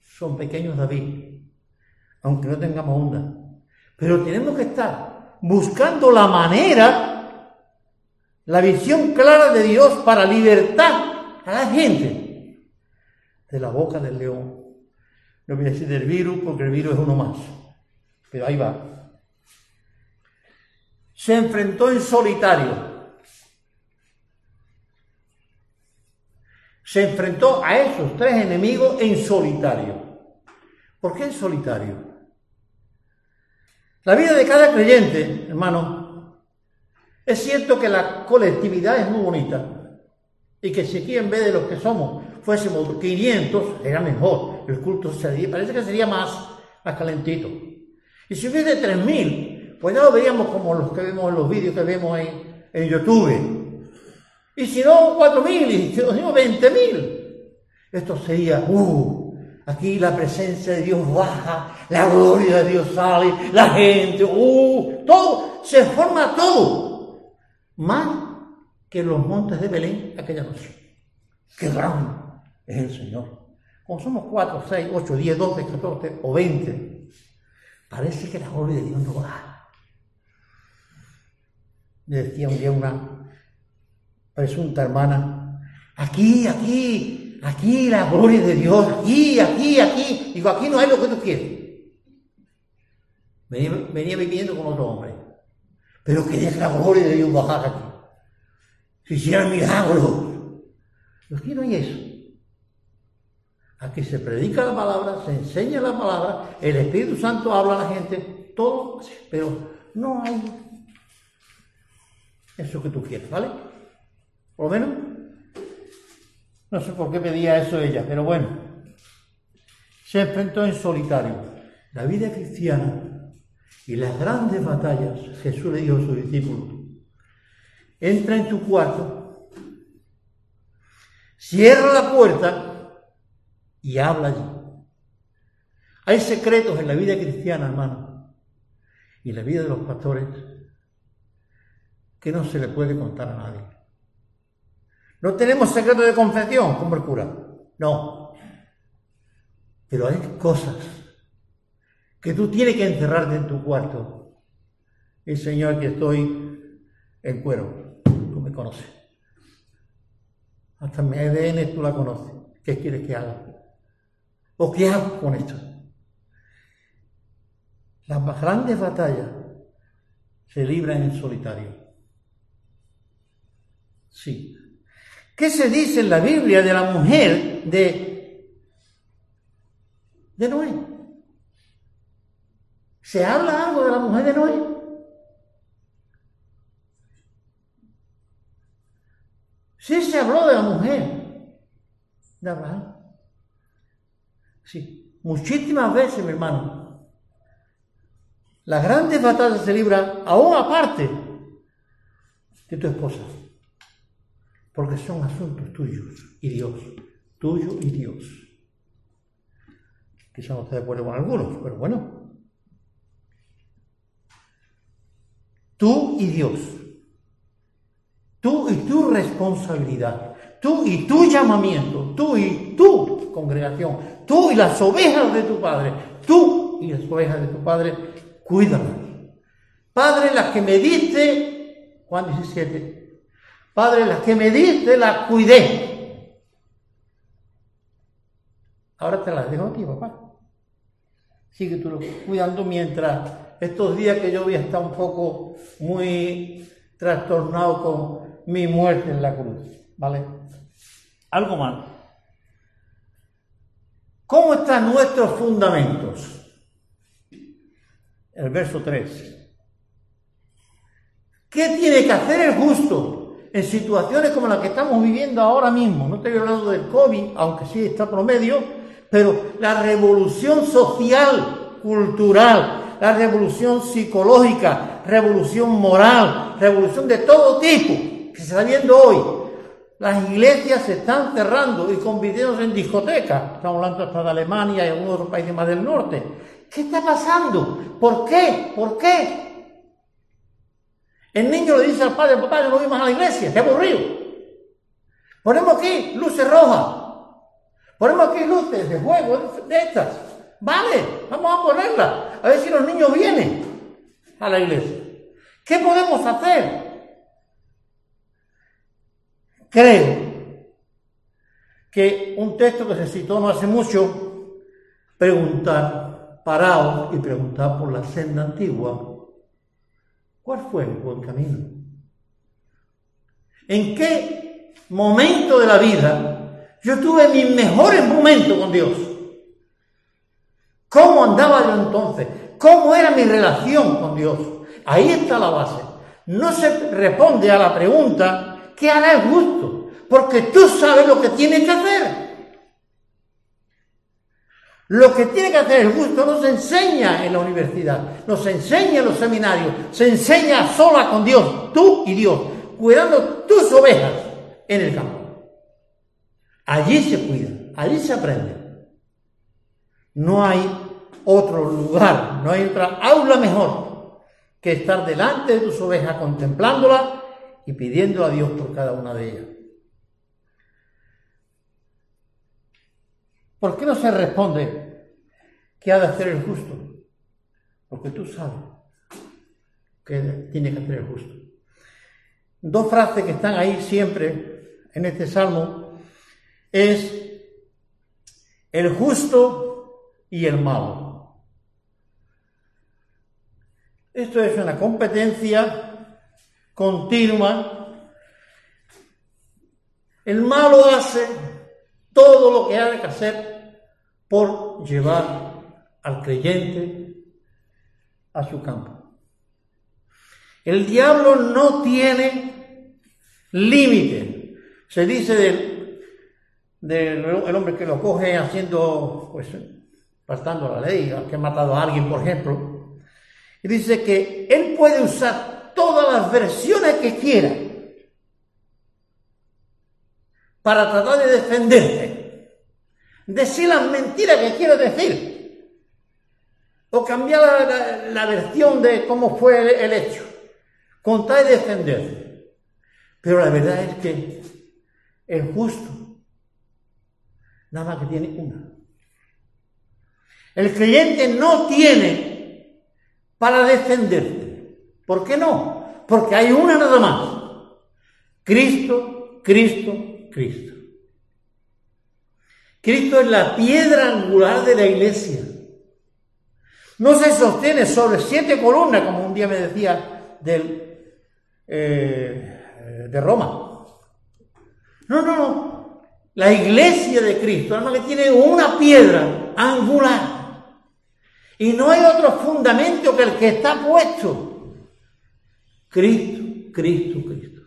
son pequeños David, aunque no tengamos onda, pero tenemos que estar buscando la manera, la visión clara de Dios para libertar a la gente de la boca del león. No voy a decir del virus porque el virus es uno más, pero ahí va se enfrentó en solitario. Se enfrentó a esos tres enemigos en solitario. ¿Por qué en solitario? La vida de cada creyente, hermano, es cierto que la colectividad es muy bonita y que si aquí en vez de los que somos fuésemos 500, era mejor. El culto sería, parece que sería más, más calentito. Y si hubiese 3.000, pues ya lo veríamos como los que vemos en los vídeos que vemos en, en YouTube. Y si no, cuatro mil, y si no, veinte mil. Esto sería, uh, aquí la presencia de Dios baja, la gloria de Dios sale, la gente, uh, todo, se forma todo. Más que los montes de Belén aquella noche. ¡Qué grande es el Señor! Como somos cuatro, seis, ocho, diez, doce, catorce o veinte, parece que la gloria de Dios no va. Me decía un día una presunta hermana, aquí, aquí, aquí la gloria de Dios, aquí, aquí, aquí. Digo, aquí no hay lo que tú quieres. Venía, viviendo con otro hombre. Pero que la gloria de Dios bajara aquí. Si hiciera milagros. Aquí no hay eso. Aquí se predica la palabra, se enseña la palabra, el Espíritu Santo habla a la gente, todo, pero no hay eso que tú quieres, ¿vale? Por lo menos, no sé por qué pedía eso ella, pero bueno, se enfrentó en solitario. La vida cristiana y las grandes batallas, Jesús le dijo a sus discípulos, entra en tu cuarto, cierra la puerta y habla allí. Hay secretos en la vida cristiana, hermano, y en la vida de los pastores que no se le puede contar a nadie. No tenemos secreto de confesión como el cura, no. Pero hay cosas que tú tienes que encerrarte en tu cuarto. El Señor, que estoy en cuero, tú me conoces. Hasta mi ADN tú la conoces. ¿Qué quieres que haga? ¿O qué hago con esto? Las más grandes batallas se libran en solitario. Sí. ¿Qué se dice en la Biblia de la mujer de, de Noé? ¿Se habla algo de la mujer de Noé? Sí se habló de la mujer de Abraham. Sí, muchísimas veces, mi hermano. Las grandes batallas se libran aún aparte de tu esposa porque son asuntos tuyos y Dios, tuyo y Dios. Quizá no esté de acuerdo con algunos, pero bueno. Tú y Dios. Tú y tu responsabilidad. Tú y tu llamamiento. Tú y tu congregación. Tú y las ovejas de tu Padre. Tú y las ovejas de tu Padre. Cuídalas. Padre, las que me diste, Juan 17, Padre, las que me diste las cuidé. Ahora te las dejo aquí, papá. Sigue tú cuidando mientras estos días que yo voy a un poco muy trastornado con mi muerte en la cruz. ¿Vale? Algo más. ¿Cómo están nuestros fundamentos? El verso 3. ¿Qué tiene que hacer el justo? en situaciones como las que estamos viviendo ahora mismo, no estoy hablando del COVID, aunque sí está promedio, pero la revolución social, cultural, la revolución psicológica, revolución moral, revolución de todo tipo que se está viendo hoy. Las iglesias se están cerrando y convirtiéndose en discotecas. Estamos hablando hasta de Alemania y algunos otros países más del norte. ¿Qué está pasando? ¿Por qué? ¿Por qué? El niño le dice al padre, papá, no voy a la iglesia, qué aburrido. Ponemos aquí luces rojas. Ponemos aquí luces de juego de estas. Vale, vamos a ponerlas. A ver si los niños vienen a la iglesia. ¿Qué podemos hacer? Creo que un texto que se citó no hace mucho, preguntar, paraos y preguntar por la senda antigua ¿Cuál fue el buen camino? ¿En qué momento de la vida yo tuve mis mejores momentos con Dios? ¿Cómo andaba yo entonces? ¿Cómo era mi relación con Dios? Ahí está la base. No se responde a la pregunta, ¿qué hará el justo? Porque tú sabes lo que tienes que hacer. Lo que tiene que hacer el gusto no se enseña en la universidad, no se enseña en los seminarios, se enseña sola con Dios, tú y Dios, cuidando tus ovejas en el campo. Allí se cuida, allí se aprende. No hay otro lugar, no hay otra aula mejor que estar delante de tus ovejas contemplándolas y pidiendo a Dios por cada una de ellas. ¿Por qué no se responde qué ha de hacer el justo? Porque tú sabes que tiene que hacer el justo. Dos frases que están ahí siempre en este salmo es el justo y el malo. Esto es una competencia continua. El malo hace todo lo que hay que hacer por llevar al creyente a su campo. El diablo no tiene límite. Se dice del, del hombre que lo coge haciendo, pues, pasando la ley, que ha matado a alguien, por ejemplo, y dice que él puede usar todas las versiones que quiera para tratar de defenderte, decir las mentiras que quiere decir, o cambiar la, versión de cómo fue el, hecho, contar y defenderse. Pero la verdad es que el justo nada más que tiene una. El creyente no tiene para defenderte. ¿Por qué no? Porque hay una nada más. Cristo, Cristo, Cristo. Cristo es la piedra angular de la iglesia. No se sostiene sobre siete columnas, como un día me decía eh, de Roma. No, no, no. La iglesia de Cristo, además que tiene una piedra angular. Y no hay otro fundamento que el que está puesto. Cristo, Cristo, Cristo.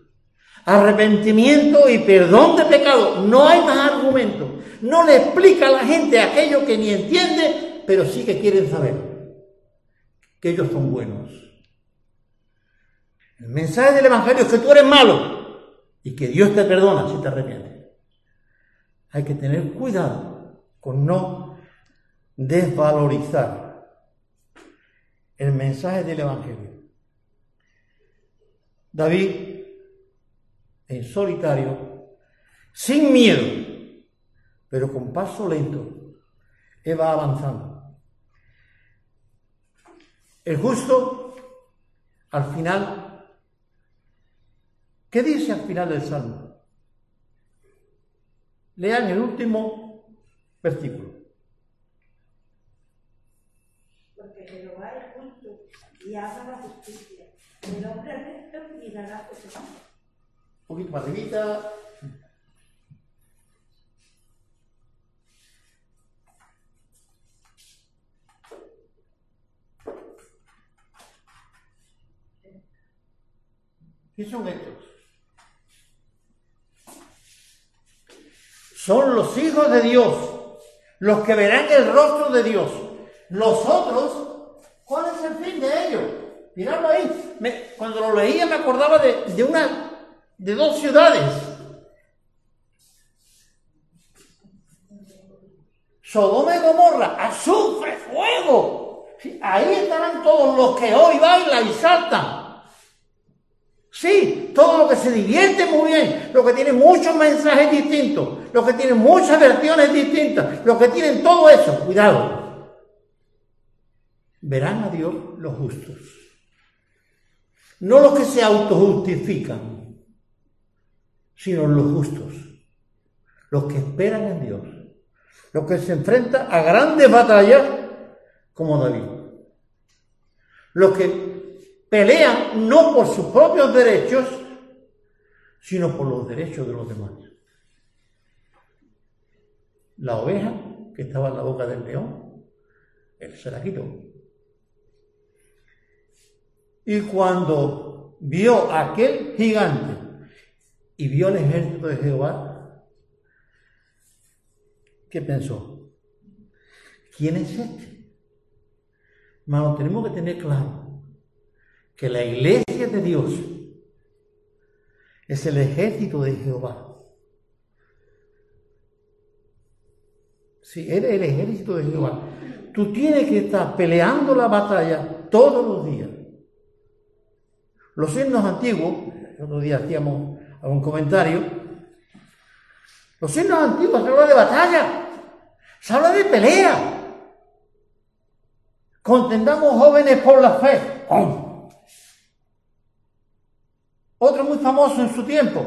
Arrepentimiento y perdón de pecado. No hay más argumento. No le explica a la gente aquello que ni entiende, pero sí que quieren saber. Que ellos son buenos. El mensaje del Evangelio es que tú eres malo y que Dios te perdona si te arrepientes hay que tener cuidado con no desvalorizar el mensaje del Evangelio. David, en solitario, sin miedo, pero con paso lento, va avanzando. El justo, al final, ¿qué dice al final del Salmo? Lean el último versículo. Porque es y haga la justicia. El hombre recto mirará por su Un poquito más arribita. ¿Qué son estos? Son los hijos de Dios, los que verán el rostro de Dios. Los otros, ¿cuál es el fin de ellos? Miradlo ahí. cuando lo leía me acordaba de, una, de dos ciudades. Sodoma y Gomorra, azufre, fuego. Ahí estarán todos los que hoy bailan y saltan. Sí, todo lo que se divierte muy bien, lo que tiene muchos mensajes distintos, lo que tiene muchas versiones distintas, lo que tienen todo eso, cuidado. Verán a Dios los justos, no los que se autojustifican, sino los justos, los que esperan en Dios, los que se enfrentan a grandes batallas como David, los que pelean no por sus propios derechos, sino por los derechos de los demás. La oveja que estaba en la boca del león, él se la quitó. Y cuando vio aquel gigante y vio el ejército de Jehová, ¿qué pensó? ¿Quién es este? Hermano, tenemos que tener claro que la iglesia de Dios es el ejército de Jehová. Si eres el ejército de Jehová, tú tienes que estar peleando la batalla todos los días. Los himnos antiguos, el otro día hacíamos algún comentario, los himnos antiguos se habla de batalla, se habla de pelea. Contendamos jóvenes por la fe. Otro muy famoso en su tiempo.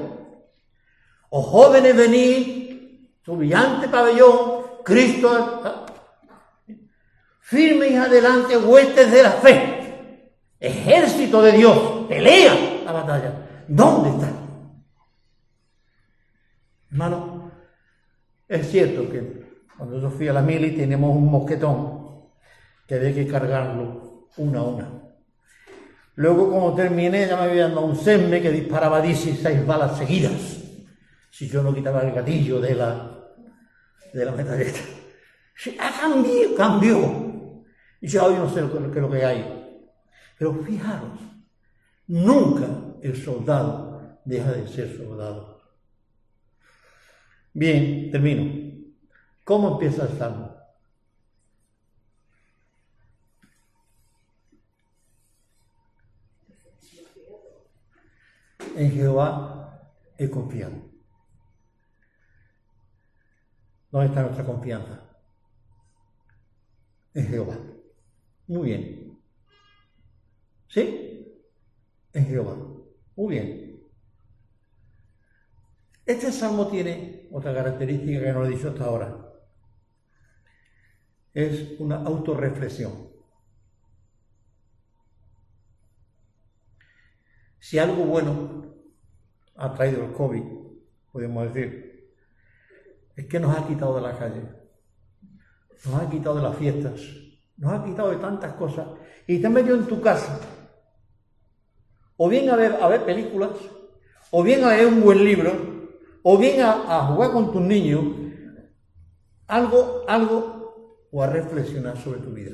O jóvenes venid, su brillante pabellón, Cristo, firme y adelante, huestes de la fe, ejército de Dios, pelea la batalla. ¿Dónde está? Hermano, es cierto que cuando yo fui a la mili tenemos un mosquetón que había que cargarlo una a una. Luego, cuando terminé, ya me habían dado un SEMME que disparaba 16 balas seguidas. Si yo no quitaba el gatillo de la, de la metralleta. Ha cambiado, cambió. Y ya hoy no sé lo que, lo que hay. Pero fijaros, nunca el soldado deja de ser soldado. Bien, termino. ¿Cómo empieza el salmo? En Jehová he confiado. ¿Dónde está nuestra confianza? En Jehová. Muy bien. ¿Sí? En Jehová. Muy bien. Este salmo tiene otra característica que no he dicho hasta ahora. Es una autorreflexión. Si algo bueno ha traído el COVID, podemos decir, es que nos ha quitado de la calle, nos ha quitado de las fiestas, nos ha quitado de tantas cosas y te has metido en tu casa, o bien a ver, a ver películas, o bien a leer un buen libro, o bien a, jugar con tus niños, algo, algo, o a reflexionar sobre tu vida.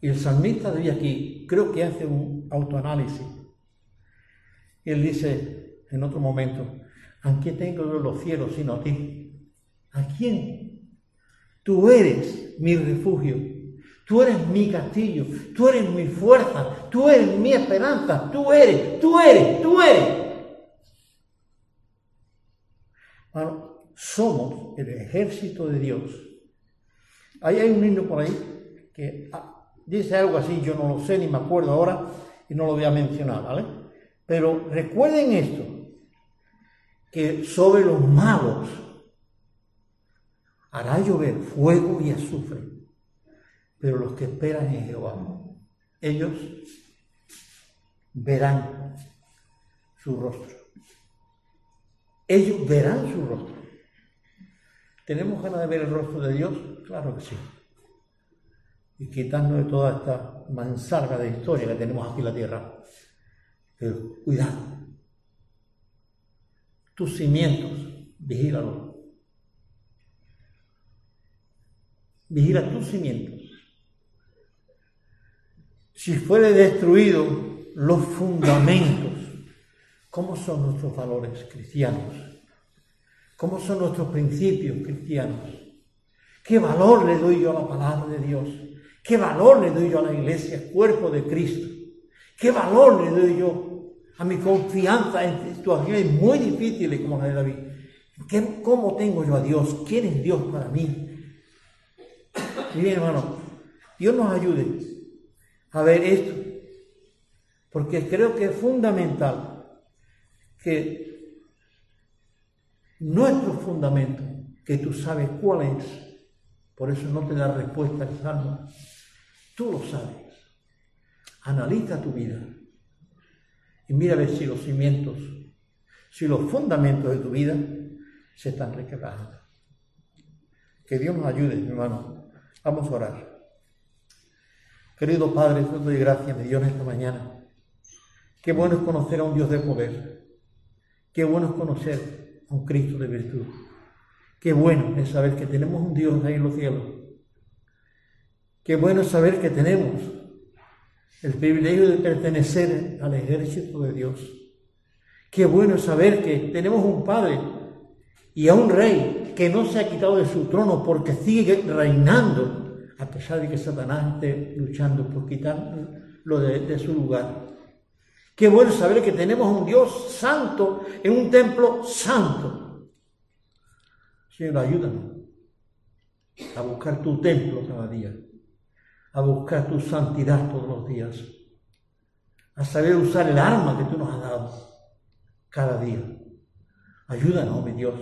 Y el salmista de hoy aquí creo que hace un autoanálisis. Y él dice en otro momento, ¿a quién tengo yo los cielos sino a ti? ¿A quién? Tú eres mi refugio, tú eres mi castillo, tú eres mi fuerza, tú eres mi esperanza, tú eres, tú eres, tú eres. Bueno, somos el ejército de Dios. Ahí hay un himno por ahí que ah, dice algo así, yo no lo sé ni me acuerdo ahora y no lo voy a mencionar, ¿vale? Pero recuerden esto, que sobre los malos hará llover fuego y azufre, pero los que esperan en Jehová, ellos verán su rostro ellos verán su rostro. ¿Tenemos ganas de ver el rostro de Dios? Claro que sí. Y quitarnos de toda esta mansarga de historia que tenemos aquí en la tierra. Pero cuidado. Tus cimientos, vigílalos. Vigila tus cimientos. Si fuere destruido los fundamentos ¿Cómo son nuestros valores cristianos? ¿Cómo son nuestros principios cristianos? ¿Qué valor le doy yo a la palabra de Dios? ¿Qué valor le doy yo a la iglesia, cuerpo de Cristo? ¿Qué valor le doy yo a mi confianza en situaciones muy difíciles como la de David? ¿Qué, ¿Cómo tengo yo a Dios? ¿Quién es Dios para mí? Bien, hermano, Dios nos ayude a ver esto, porque creo que es fundamental que nuestro fundamento, que tú sabes cuál es, por eso no te da respuesta el Salmo, tú lo sabes. Analiza tu vida y mira a ver si los cimientos, si los fundamentos de tu vida se están requebrando. Que Dios nos ayude, mi hermano. Vamos a orar. Querido Padre, te doy gracias, mi Dios, esta mañana. Qué bueno es conocer a un Dios de poder. Qué bueno es conocer a un Cristo de virtud. Qué bueno es saber que tenemos un Dios ahí en los cielos. Qué bueno es saber que tenemos el privilegio de pertenecer al ejército de Dios. Qué bueno es saber que tenemos un Padre y a un Rey que no se ha quitado de su trono porque sigue reinando, a pesar de que Satanás esté luchando por quitar lo de, de su lugar. Qué bueno saber que tenemos un Dios santo en un templo santo. Señor, ayúdanos a buscar tu templo cada día, a buscar tu santidad todos los días, a saber usar el arma que tú nos has dado cada día. Ayúdanos, mi Dios.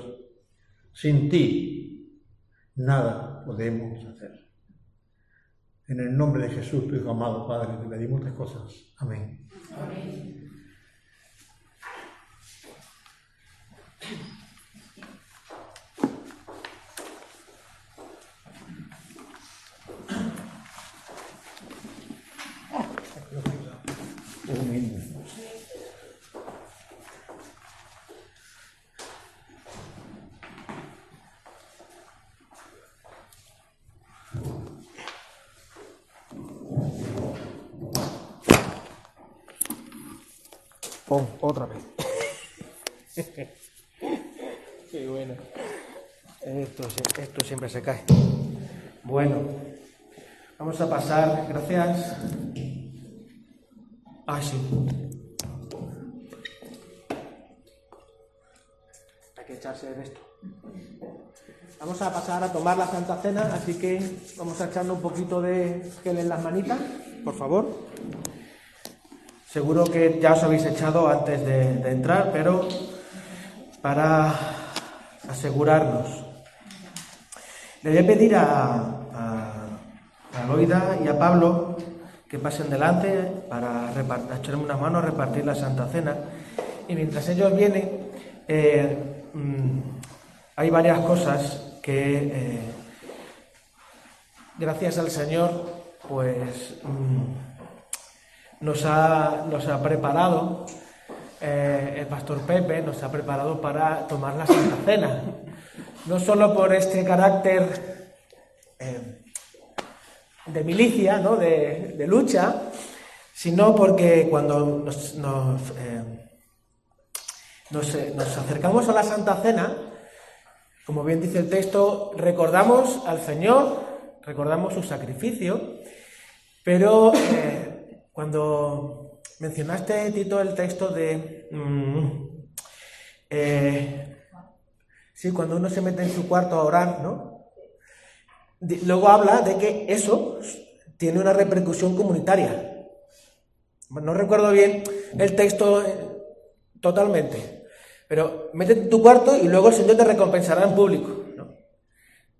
Sin ti nada podemos hacer. En el nombre de Jesús, tu Hijo amado Padre, te pedimos estas cosas. Amén. Amén. Otra vez. Qué bueno. Esto, esto siempre se cae. Bueno, vamos a pasar, gracias. Ah, sí. Hay que echarse de esto. Vamos a pasar a tomar la Santa Cena, así que vamos a echarle un poquito de gel en las manitas, por favor. Seguro que ya os habéis echado antes de, entrar, pero para asegurarnos. Le voy a pedir a, Loida y a Pablo que pasen delante para echarme una mano a repartir la Santa Cena. Y mientras ellos vienen, eh, mm, hay varias cosas que, eh, gracias al Señor, pues... Mm, nos ha, nos ha preparado, eh, el pastor Pepe nos ha preparado para tomar la Santa Cena. No solo por este carácter eh, de milicia, ¿no? de, lucha, sino porque cuando nos, nos, eh, nos, acercamos a la Santa Cena, como bien dice el texto, recordamos al Señor, recordamos su sacrificio, pero cuando mencionaste, Tito, el texto de... Mm, eh, sí, cuando uno se mete en su cuarto a orar, ¿no? Luego habla de que eso tiene una repercusión comunitaria. No recuerdo bien el texto eh, totalmente, pero métete en tu cuarto y luego el Señor te recompensará en público. ¿no?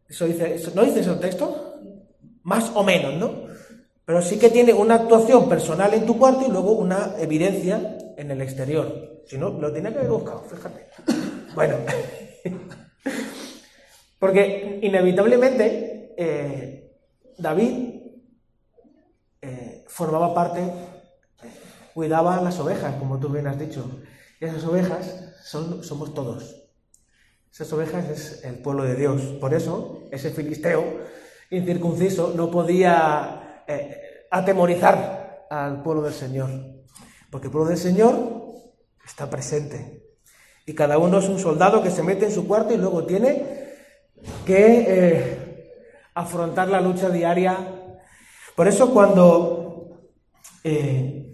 Eso dice, ¿No dice eso el texto? Más o menos, ¿no? Pero sí que tiene una actuación personal en tu cuarto y luego una evidencia en el exterior. Si no, lo tenía que haber buscado, fíjate. Bueno, porque inevitablemente eh, David eh, formaba parte, cuidaba las ovejas, como tú bien has dicho. Y esas ovejas son, somos todos. Esas ovejas es el pueblo de Dios. Por eso, ese filisteo incircunciso no podía eh, atemorizar al pueblo del Señor. Porque el pueblo del Señor está presente. Y cada uno es un soldado que se mete en su cuarto y luego tiene que eh, afrontar la lucha diaria. Por eso cuando eh,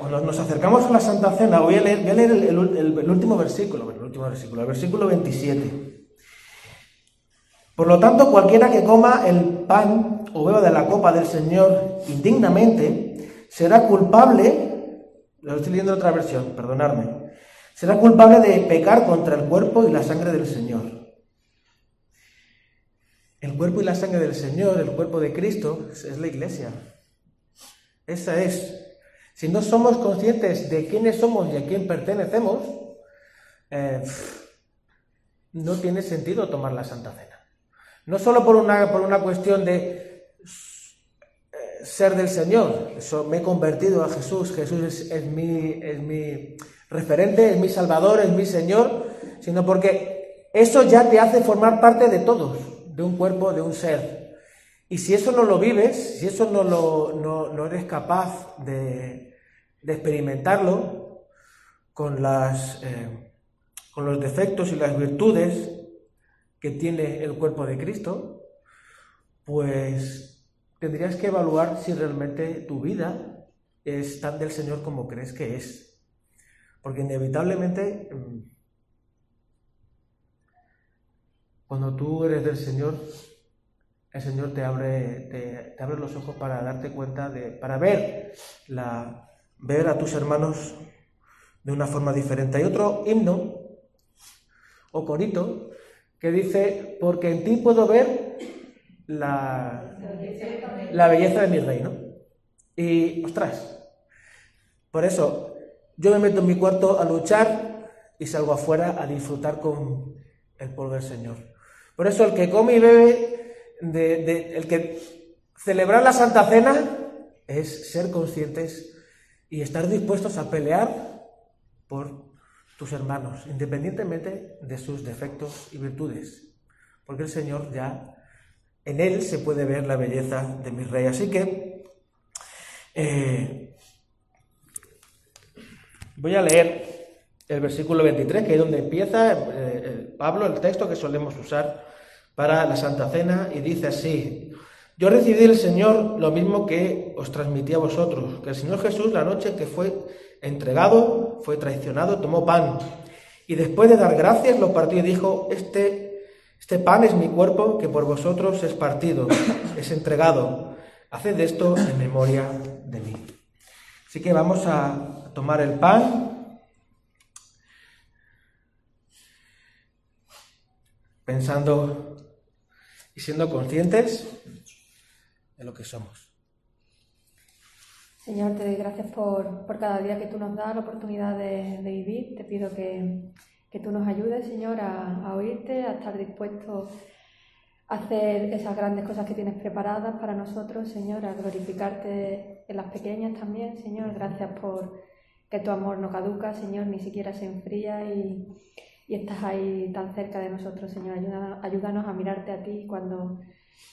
cuando nos acercamos a la Santa Cena, voy a leer, el, último versículo, el último versículo, el versículo 27. Por lo tanto, cualquiera que coma el pan o beba de la copa del Señor indignamente será culpable, lo estoy leyendo en otra versión, perdonadme, será culpable de pecar contra el cuerpo y la sangre del Señor. El cuerpo y la sangre del Señor, el cuerpo de Cristo, es la iglesia. Esa es. Si no somos conscientes de quiénes somos y a quién pertenecemos, eh, no tiene sentido tomar la Santa Cena. No solo por una, por una cuestión de eh, ser del Señor, eso, me he convertido a Jesús, Jesús es, mi, es mi referente, es mi Salvador, es mi Señor, sino porque eso ya te hace formar parte de todos, de un cuerpo, de un ser. Y si eso no lo vives, si eso no, lo, no, eres capaz de, experimentarlo con, las, eh, con los defectos y las virtudes que tiene el cuerpo de Cristo, pues tendrías que evaluar si realmente tu vida es tan del Señor como crees que es. Porque inevitablemente, mm, cuando tú eres del Señor, el Señor te abre, te, abre los ojos para darte cuenta de, para ver, la, ver a tus hermanos de una forma diferente. Hay otro himno o corito que dice, porque en ti puedo ver la, la belleza de mi reino. Y, ostras, por eso yo me meto en mi cuarto a luchar y salgo afuera a disfrutar con el pueblo del Señor. Por eso el que come y bebe, el que celebrar la Santa Cena es ser conscientes y estar dispuestos a pelear por tus hermanos, independientemente de sus defectos y virtudes, porque el Señor ya en él se puede ver la belleza de mi rey. Así que eh, voy a leer el versículo 23, que es donde empieza eh, Pablo, el texto que solemos usar para la Santa Cena, y dice así, yo recibí del Señor lo mismo que os transmití a vosotros, que el Señor Jesús la noche que fue entregado, fue traicionado, tomó pan, y después de dar gracias lo partió y dijo, este este pan es mi cuerpo que por vosotros es partido, es entregado. Haced esto en memoria de mí. Así que vamos a tomar el pan pensando y siendo conscientes de lo que somos. Señor, te doy gracias por, cada día que tú nos das la oportunidad de vivir. Te pido que, que tú nos ayudes, Señor, a, oírte, a estar dispuestos a hacer esas grandes cosas que tienes preparadas para nosotros, Señor, a glorificarte en las pequeñas también, Señor. Gracias por que tu amor no caduca, Señor, ni siquiera se enfría y, estás ahí tan cerca de nosotros, Señor. ayúdanos a mirarte a ti cuando,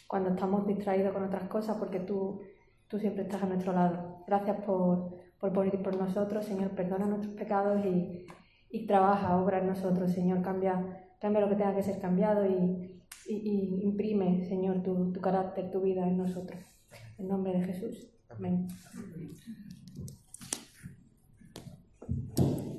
cuando estamos distraídos con otras cosas, porque tú, tú siempre estás a nuestro lado. Gracias por, por por nosotros, Señor. Perdona nuestros pecados y y trabaja, obra en nosotros, Señor, cambia, cambia lo que tenga que ser cambiado y, imprime, Señor, tu, tu carácter, tu vida en nosotros. En nombre de Jesús. Amén. Comamos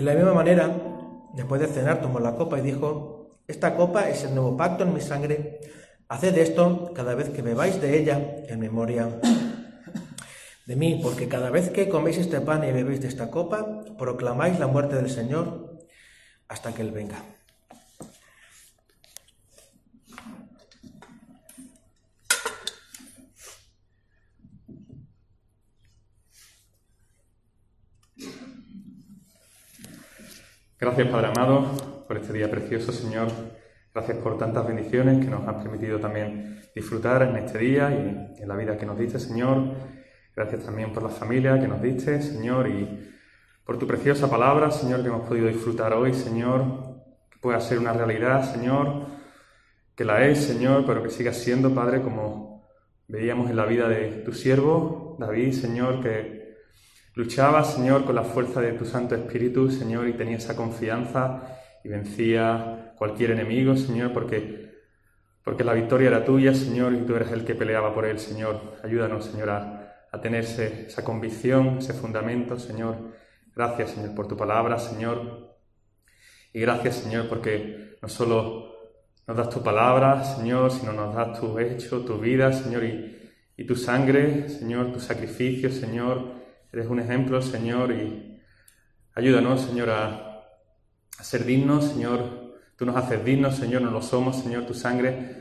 De la misma manera, Después de cenar tomó la copa y dijo, esta copa es el nuevo pacto en mi sangre, haced esto cada vez que bebáis de ella en memoria de mí, porque cada vez que coméis este pan y bebéis de esta copa, proclamáis la muerte del Señor hasta que Él venga. Gracias, Padre amado, por este día precioso, Señor. Gracias por tantas bendiciones que nos han permitido también disfrutar en este día y en la vida que nos diste, Señor. Gracias también por la familia que nos diste, Señor, y por tu preciosa palabra, Señor, que hemos podido disfrutar hoy, Señor. Que pueda ser una realidad, Señor, que la es, Señor, pero que siga siendo, Padre, como veíamos en la vida de tu siervo, David, Señor, que Luchaba, Señor, con la fuerza de tu Santo Espíritu, Señor, y tenía esa confianza y vencía cualquier enemigo, Señor, porque, porque la victoria era tuya, Señor, y tú eres el que peleaba por él, Señor. Ayúdanos, Señor, a, a tener esa convicción, ese fundamento, Señor. Gracias, Señor, por tu palabra, Señor. Y gracias, Señor, porque no solo nos das tu palabra, Señor, sino nos das tu hecho, tu vida, Señor, y, y tu sangre, Señor, tu sacrificio, Señor. Eres un ejemplo, Señor, y ayúdanos, Señor, a, ser dignos, Señor. Tú nos haces dignos, Señor, no lo somos, Señor, tu sangre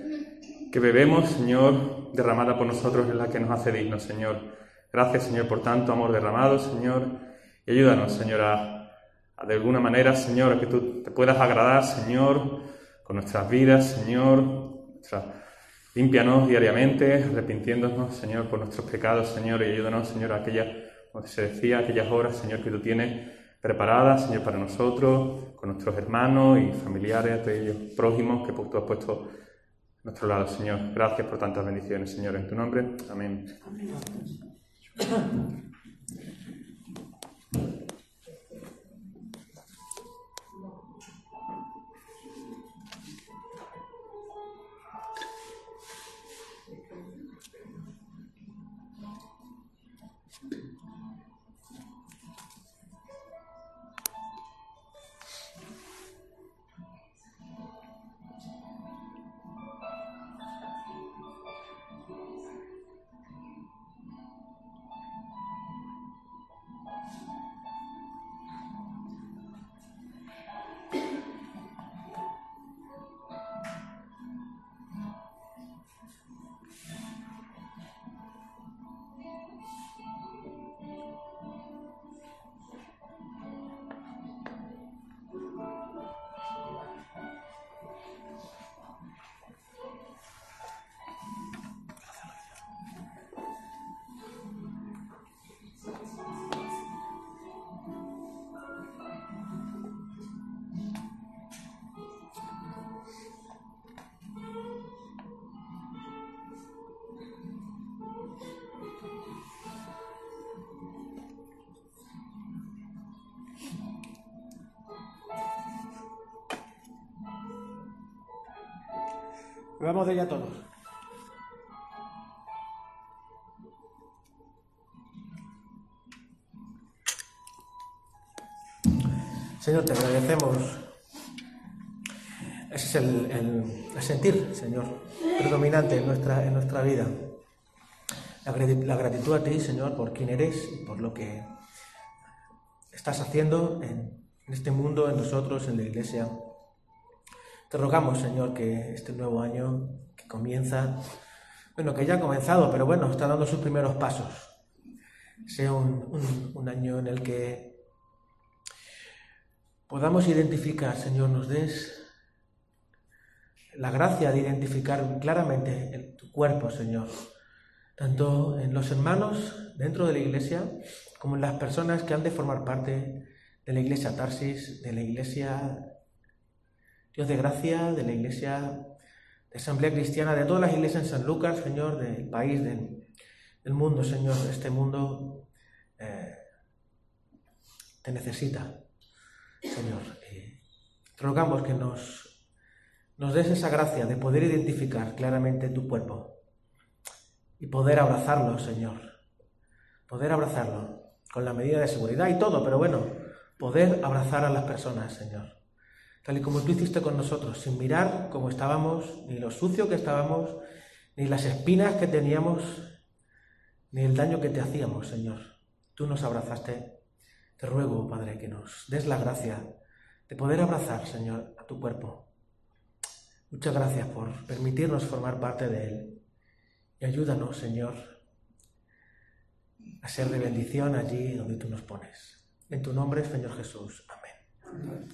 que bebemos, Señor, derramada por nosotros es la que nos hace dignos, Señor. Gracias, Señor, por tanto amor derramado, Señor. Y ayúdanos, Señor, a, de alguna manera, Señor, a que tú te puedas agradar, Señor, con nuestras vidas, Señor. Nuestra, Límpianos diariamente, arrepintiéndonos, Señor, por nuestros pecados, Señor, y ayúdanos, Señor, a aquellas, como se decía, aquellas horas, Señor, que tú tienes preparadas, Señor, para nosotros, con nuestros hermanos y familiares, aquellos prójimos que tú has puesto a nuestro lado, Señor. Gracias por tantas bendiciones, Señor, en tu nombre. Amén. Amén. De ella todos. Señor, te agradecemos. Ese es el, sentir, Señor, predominante en nuestra, en nuestra vida. La, gratitud a ti, Señor, por quién eres y por lo que estás haciendo en, en este mundo, en nosotros, en la iglesia. Te rogamos, Señor, que este nuevo año que comienza, bueno, que ya ha comenzado, pero bueno, está dando sus primeros pasos, sea un, año en el que podamos identificar, Señor, nos des la gracia de identificar claramente tu cuerpo, Señor, tanto en los hermanos dentro de la iglesia como en las personas que han de formar parte de la iglesia Tarsis, de la iglesia Dios de gracia, de la iglesia de Asamblea Cristiana, de todas las iglesias en San Lucas, Señor, del país, del, mundo, Señor, este mundo eh, te necesita, Señor. Te rogamos que nos, nos des esa gracia de poder identificar claramente tu cuerpo y poder abrazarlo, Señor. Poder abrazarlo con la medida de seguridad y todo, pero bueno, poder abrazar a las personas, Señor tal y como tú hiciste con nosotros, sin mirar cómo estábamos, ni lo sucio que estábamos, ni las espinas que teníamos, ni el daño que te hacíamos, Señor. Tú nos abrazaste. Te ruego, Padre, que nos des la gracia de poder abrazar, Señor, a tu cuerpo. Muchas gracias por permitirnos formar parte de él. Y ayúdanos, Señor, a ser de bendición allí donde tú nos pones. En tu nombre, Señor Jesús. Amén.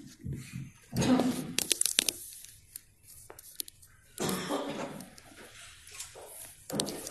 Thank you.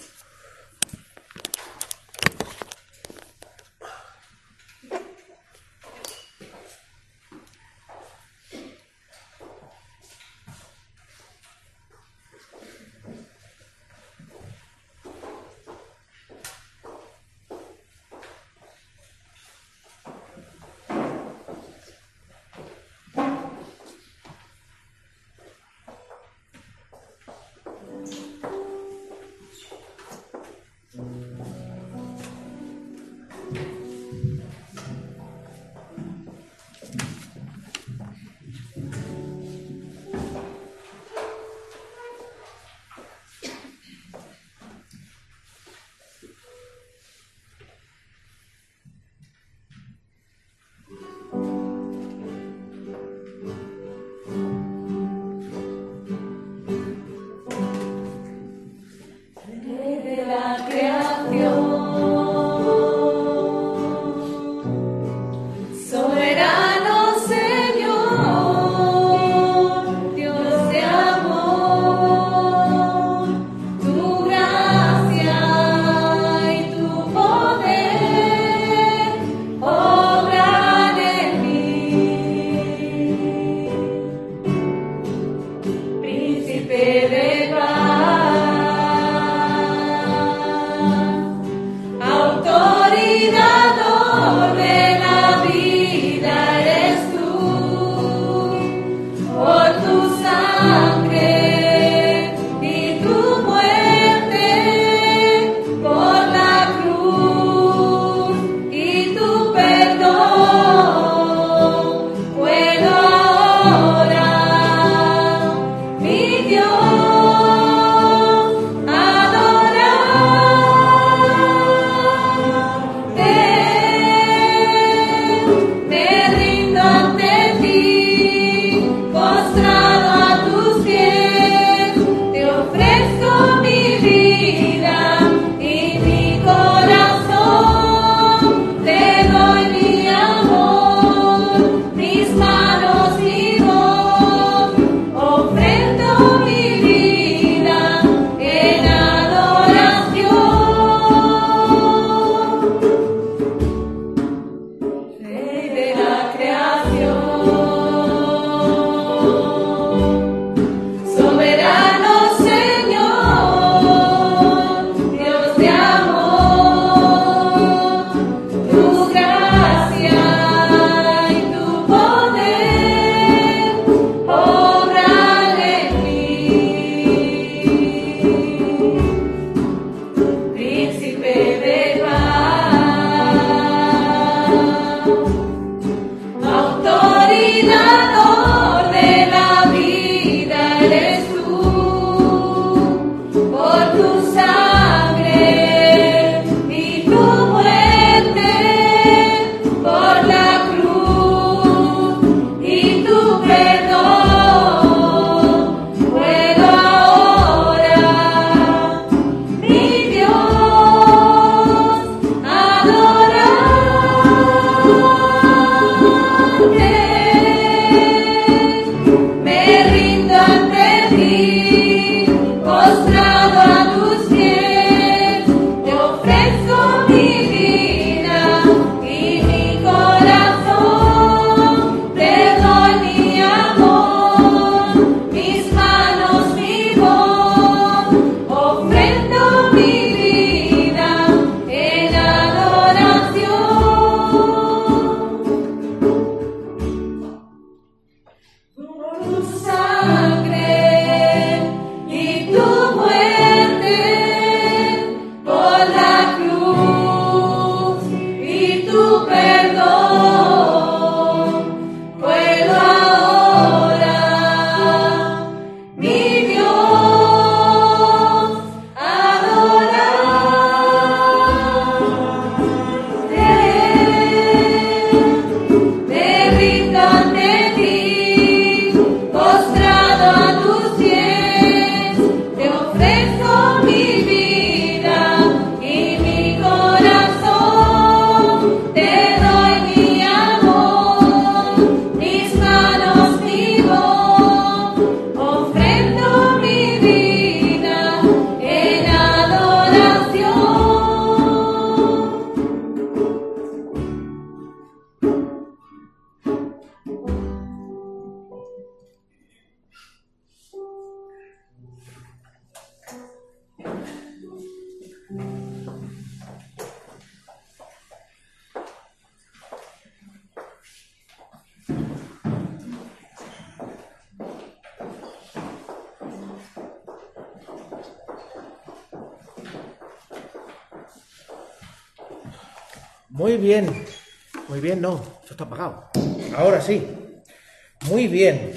Muy bien.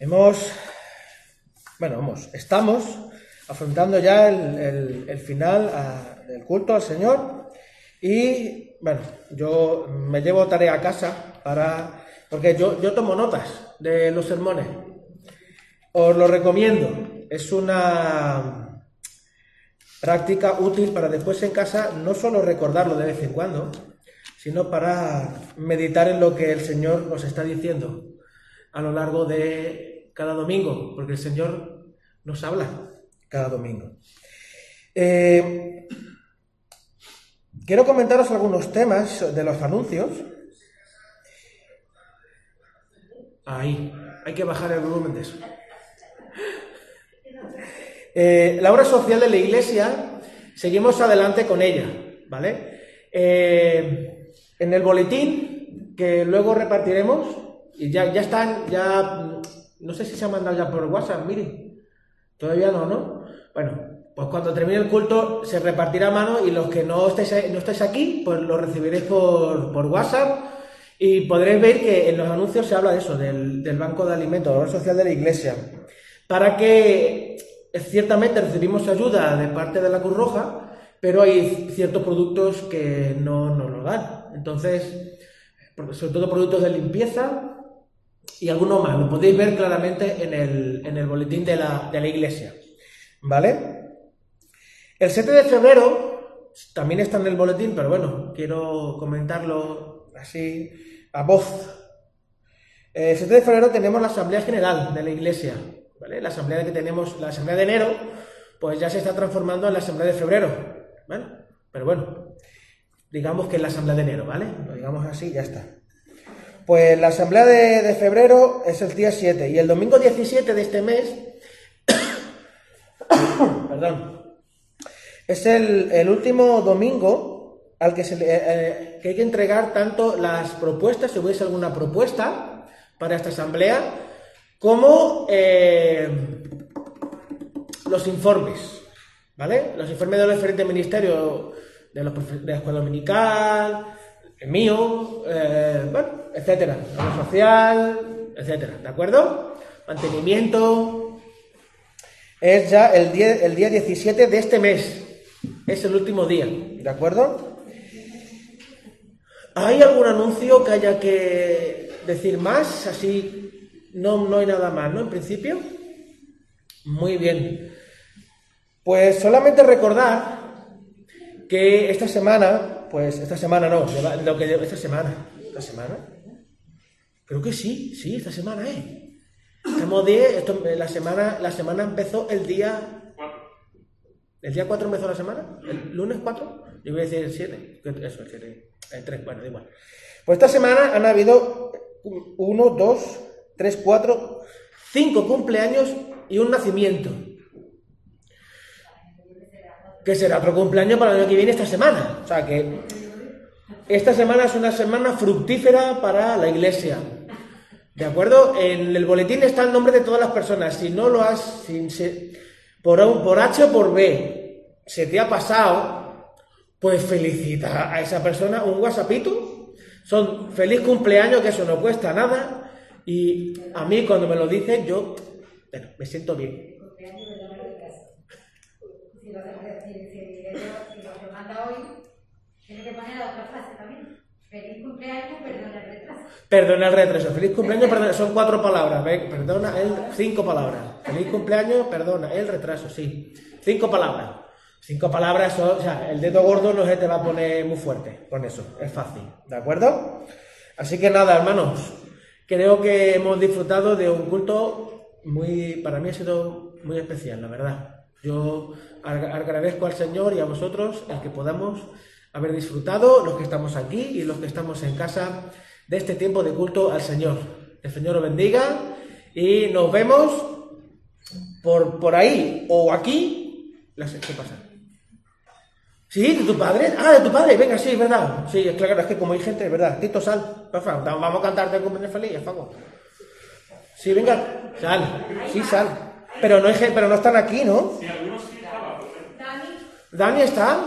Hemos. Bueno, vamos. Estamos afrontando ya el, final ah, del culto al Señor. Y bueno, yo me llevo tarea a casa para. Porque yo, yo tomo notas de los sermones. Os lo recomiendo. Es una práctica útil para después en casa no solo recordarlo de vez en cuando, sino para meditar en lo que el Señor nos está diciendo a lo largo de cada domingo, porque el Señor nos habla cada domingo. Eh, quiero comentaros algunos temas de los anuncios. Ahí, hay que bajar el volumen de eso. Eh, la obra social de la iglesia, seguimos adelante con ella, ¿vale? Eh, en el boletín, que luego repartiremos, y ya, ya están, ya, no sé si se ha mandado ya por WhatsApp, mire, todavía no, ¿no? Bueno, pues cuando termine el culto se repartirá a mano y los que no estéis, no estáis aquí, pues lo recibiréis por, por WhatsApp. Y podréis ver que en los anuncios se habla de eso, del, banco de alimentos, la social de la iglesia, para que ciertamente recibimos ayuda de parte de la Cruz Roja, pero hay ciertos productos que no nos lo dan. Entonces, sobre todo productos de limpieza y algunos más. Lo podéis ver claramente en el, en el boletín de la, de la iglesia. ¿Vale? El 7 de febrero también está en el boletín, pero bueno, quiero comentarlo así a voz. El 7 de febrero tenemos la Asamblea General de la Iglesia. ¿vale? La asamblea que tenemos, la asamblea de enero, pues ya se está transformando en la asamblea de febrero, ¿vale? Pero bueno, digamos que es la asamblea de enero, ¿vale? Lo digamos así, ya está. Pues la asamblea de, febrero es el día 7 y el domingo 17 de este mes, perdón, es el, último domingo al que, se eh, eh, hay que entregar tanto las propuestas, si hubiese alguna propuesta para esta asamblea, como eh, los informes, Los informes de los diferentes ministerios de, la escuela dominical, el mío, eh, bueno, etcétera, social, etcétera, ¿de acuerdo? Mantenimiento. Es ya el día, el día 17 de este mes, es el último día, ¿de acuerdo? ¿Hay algún anuncio que haya que decir más, así no, no hay nada más, ¿no? En principio. Muy bien. Pues solamente recordar que esta semana, pues esta semana no, lo que esta semana, esta semana, creo que sí, sí, esta semana, ¿eh? Estamos de, la semana, la semana empezó el día, el día 4 empezó la semana, el lunes 4, yo voy a decir el 7, eso, el 7, el 3, bueno, da igual. Pues esta semana han habido uno, dos, tres, cuatro, cinco cumpleaños y un nacimiento. Que será otro cumpleaños para el año que viene esta semana. O sea que esta semana es una semana fructífera para la iglesia. ¿De acuerdo? En el boletín está el nombre de todas las personas. Si no lo has, sin por, por H o por B, se te ha pasado, pues felicita a esa persona un WhatsAppito. Son feliz cumpleaños, que eso no cuesta nada. Y a mí cuando me lo dicen, yo bueno, me siento bien. Si lo manda hoy, tiene que poner otra frase también. Feliz cumpleaños, perdona el retraso. Perdona el retraso. Feliz cumpleaños, perdona. Son cuatro palabras. Perdona el. Cinco palabras. Feliz cumpleaños, perdona el retraso, sí. Cinco palabras. Cinco palabras son. O sea, el dedo gordo no se te va a poner muy fuerte con eso. Es fácil. ¿De acuerdo? Así que nada, hermanos. Creo que hemos disfrutado de un culto muy, para mí ha sido muy especial, la verdad. Yo agradezco al Señor y a vosotros el que podamos haber disfrutado, los que estamos aquí y los que estamos en casa, de este tiempo de culto al Señor. El Señor os bendiga y nos vemos por, por ahí o aquí. ¿Qué pasa? Sí, de tu padre. Ah, de tu padre. Venga, sí, es verdad. Sí, es claro, es que como hay gente, verdad. Tito, sal. vamos a cantarte cumpleaños feliz, favor. Sí, venga, sal. Sí, sal. Pero no, hay, pero no están aquí, ¿no? Sí, algunos sí Dani. ¿Dani está?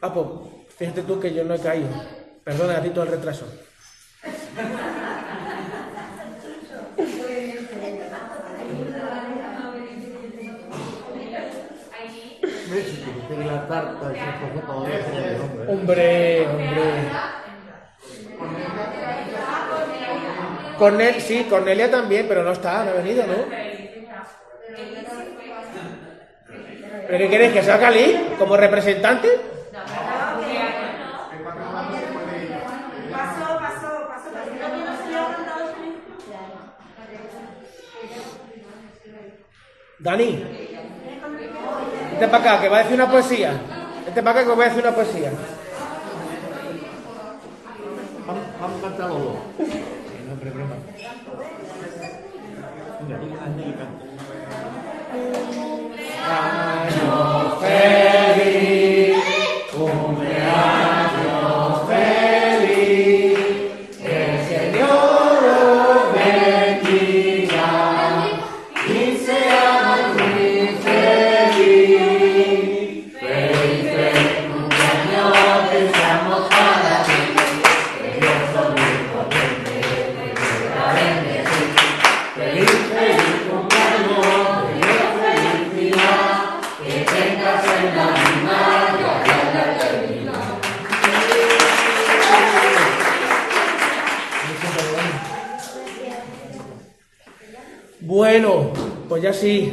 Ah, pues, fíjate tú que yo no he caído. Perdona, Tito, el retraso. la tarta Hombre, hombre. Cornel, sí, Cornelia también, pero no está, no ha venido, ¿no? ¿Pero qué queréis? ¿Que sea Cali como representante? Dani. Vete para acá, que va a decir una poesía. Vete para acá, que voy a decir una poesía. Vamos, vamos a cantar los dos. No, hombre, sí,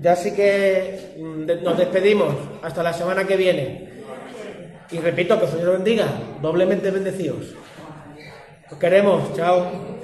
ya sí que mm, nos despedimos hasta la semana que viene. Y repito, que el Señor bendiga, doblemente bendecidos. Os queremos, chao.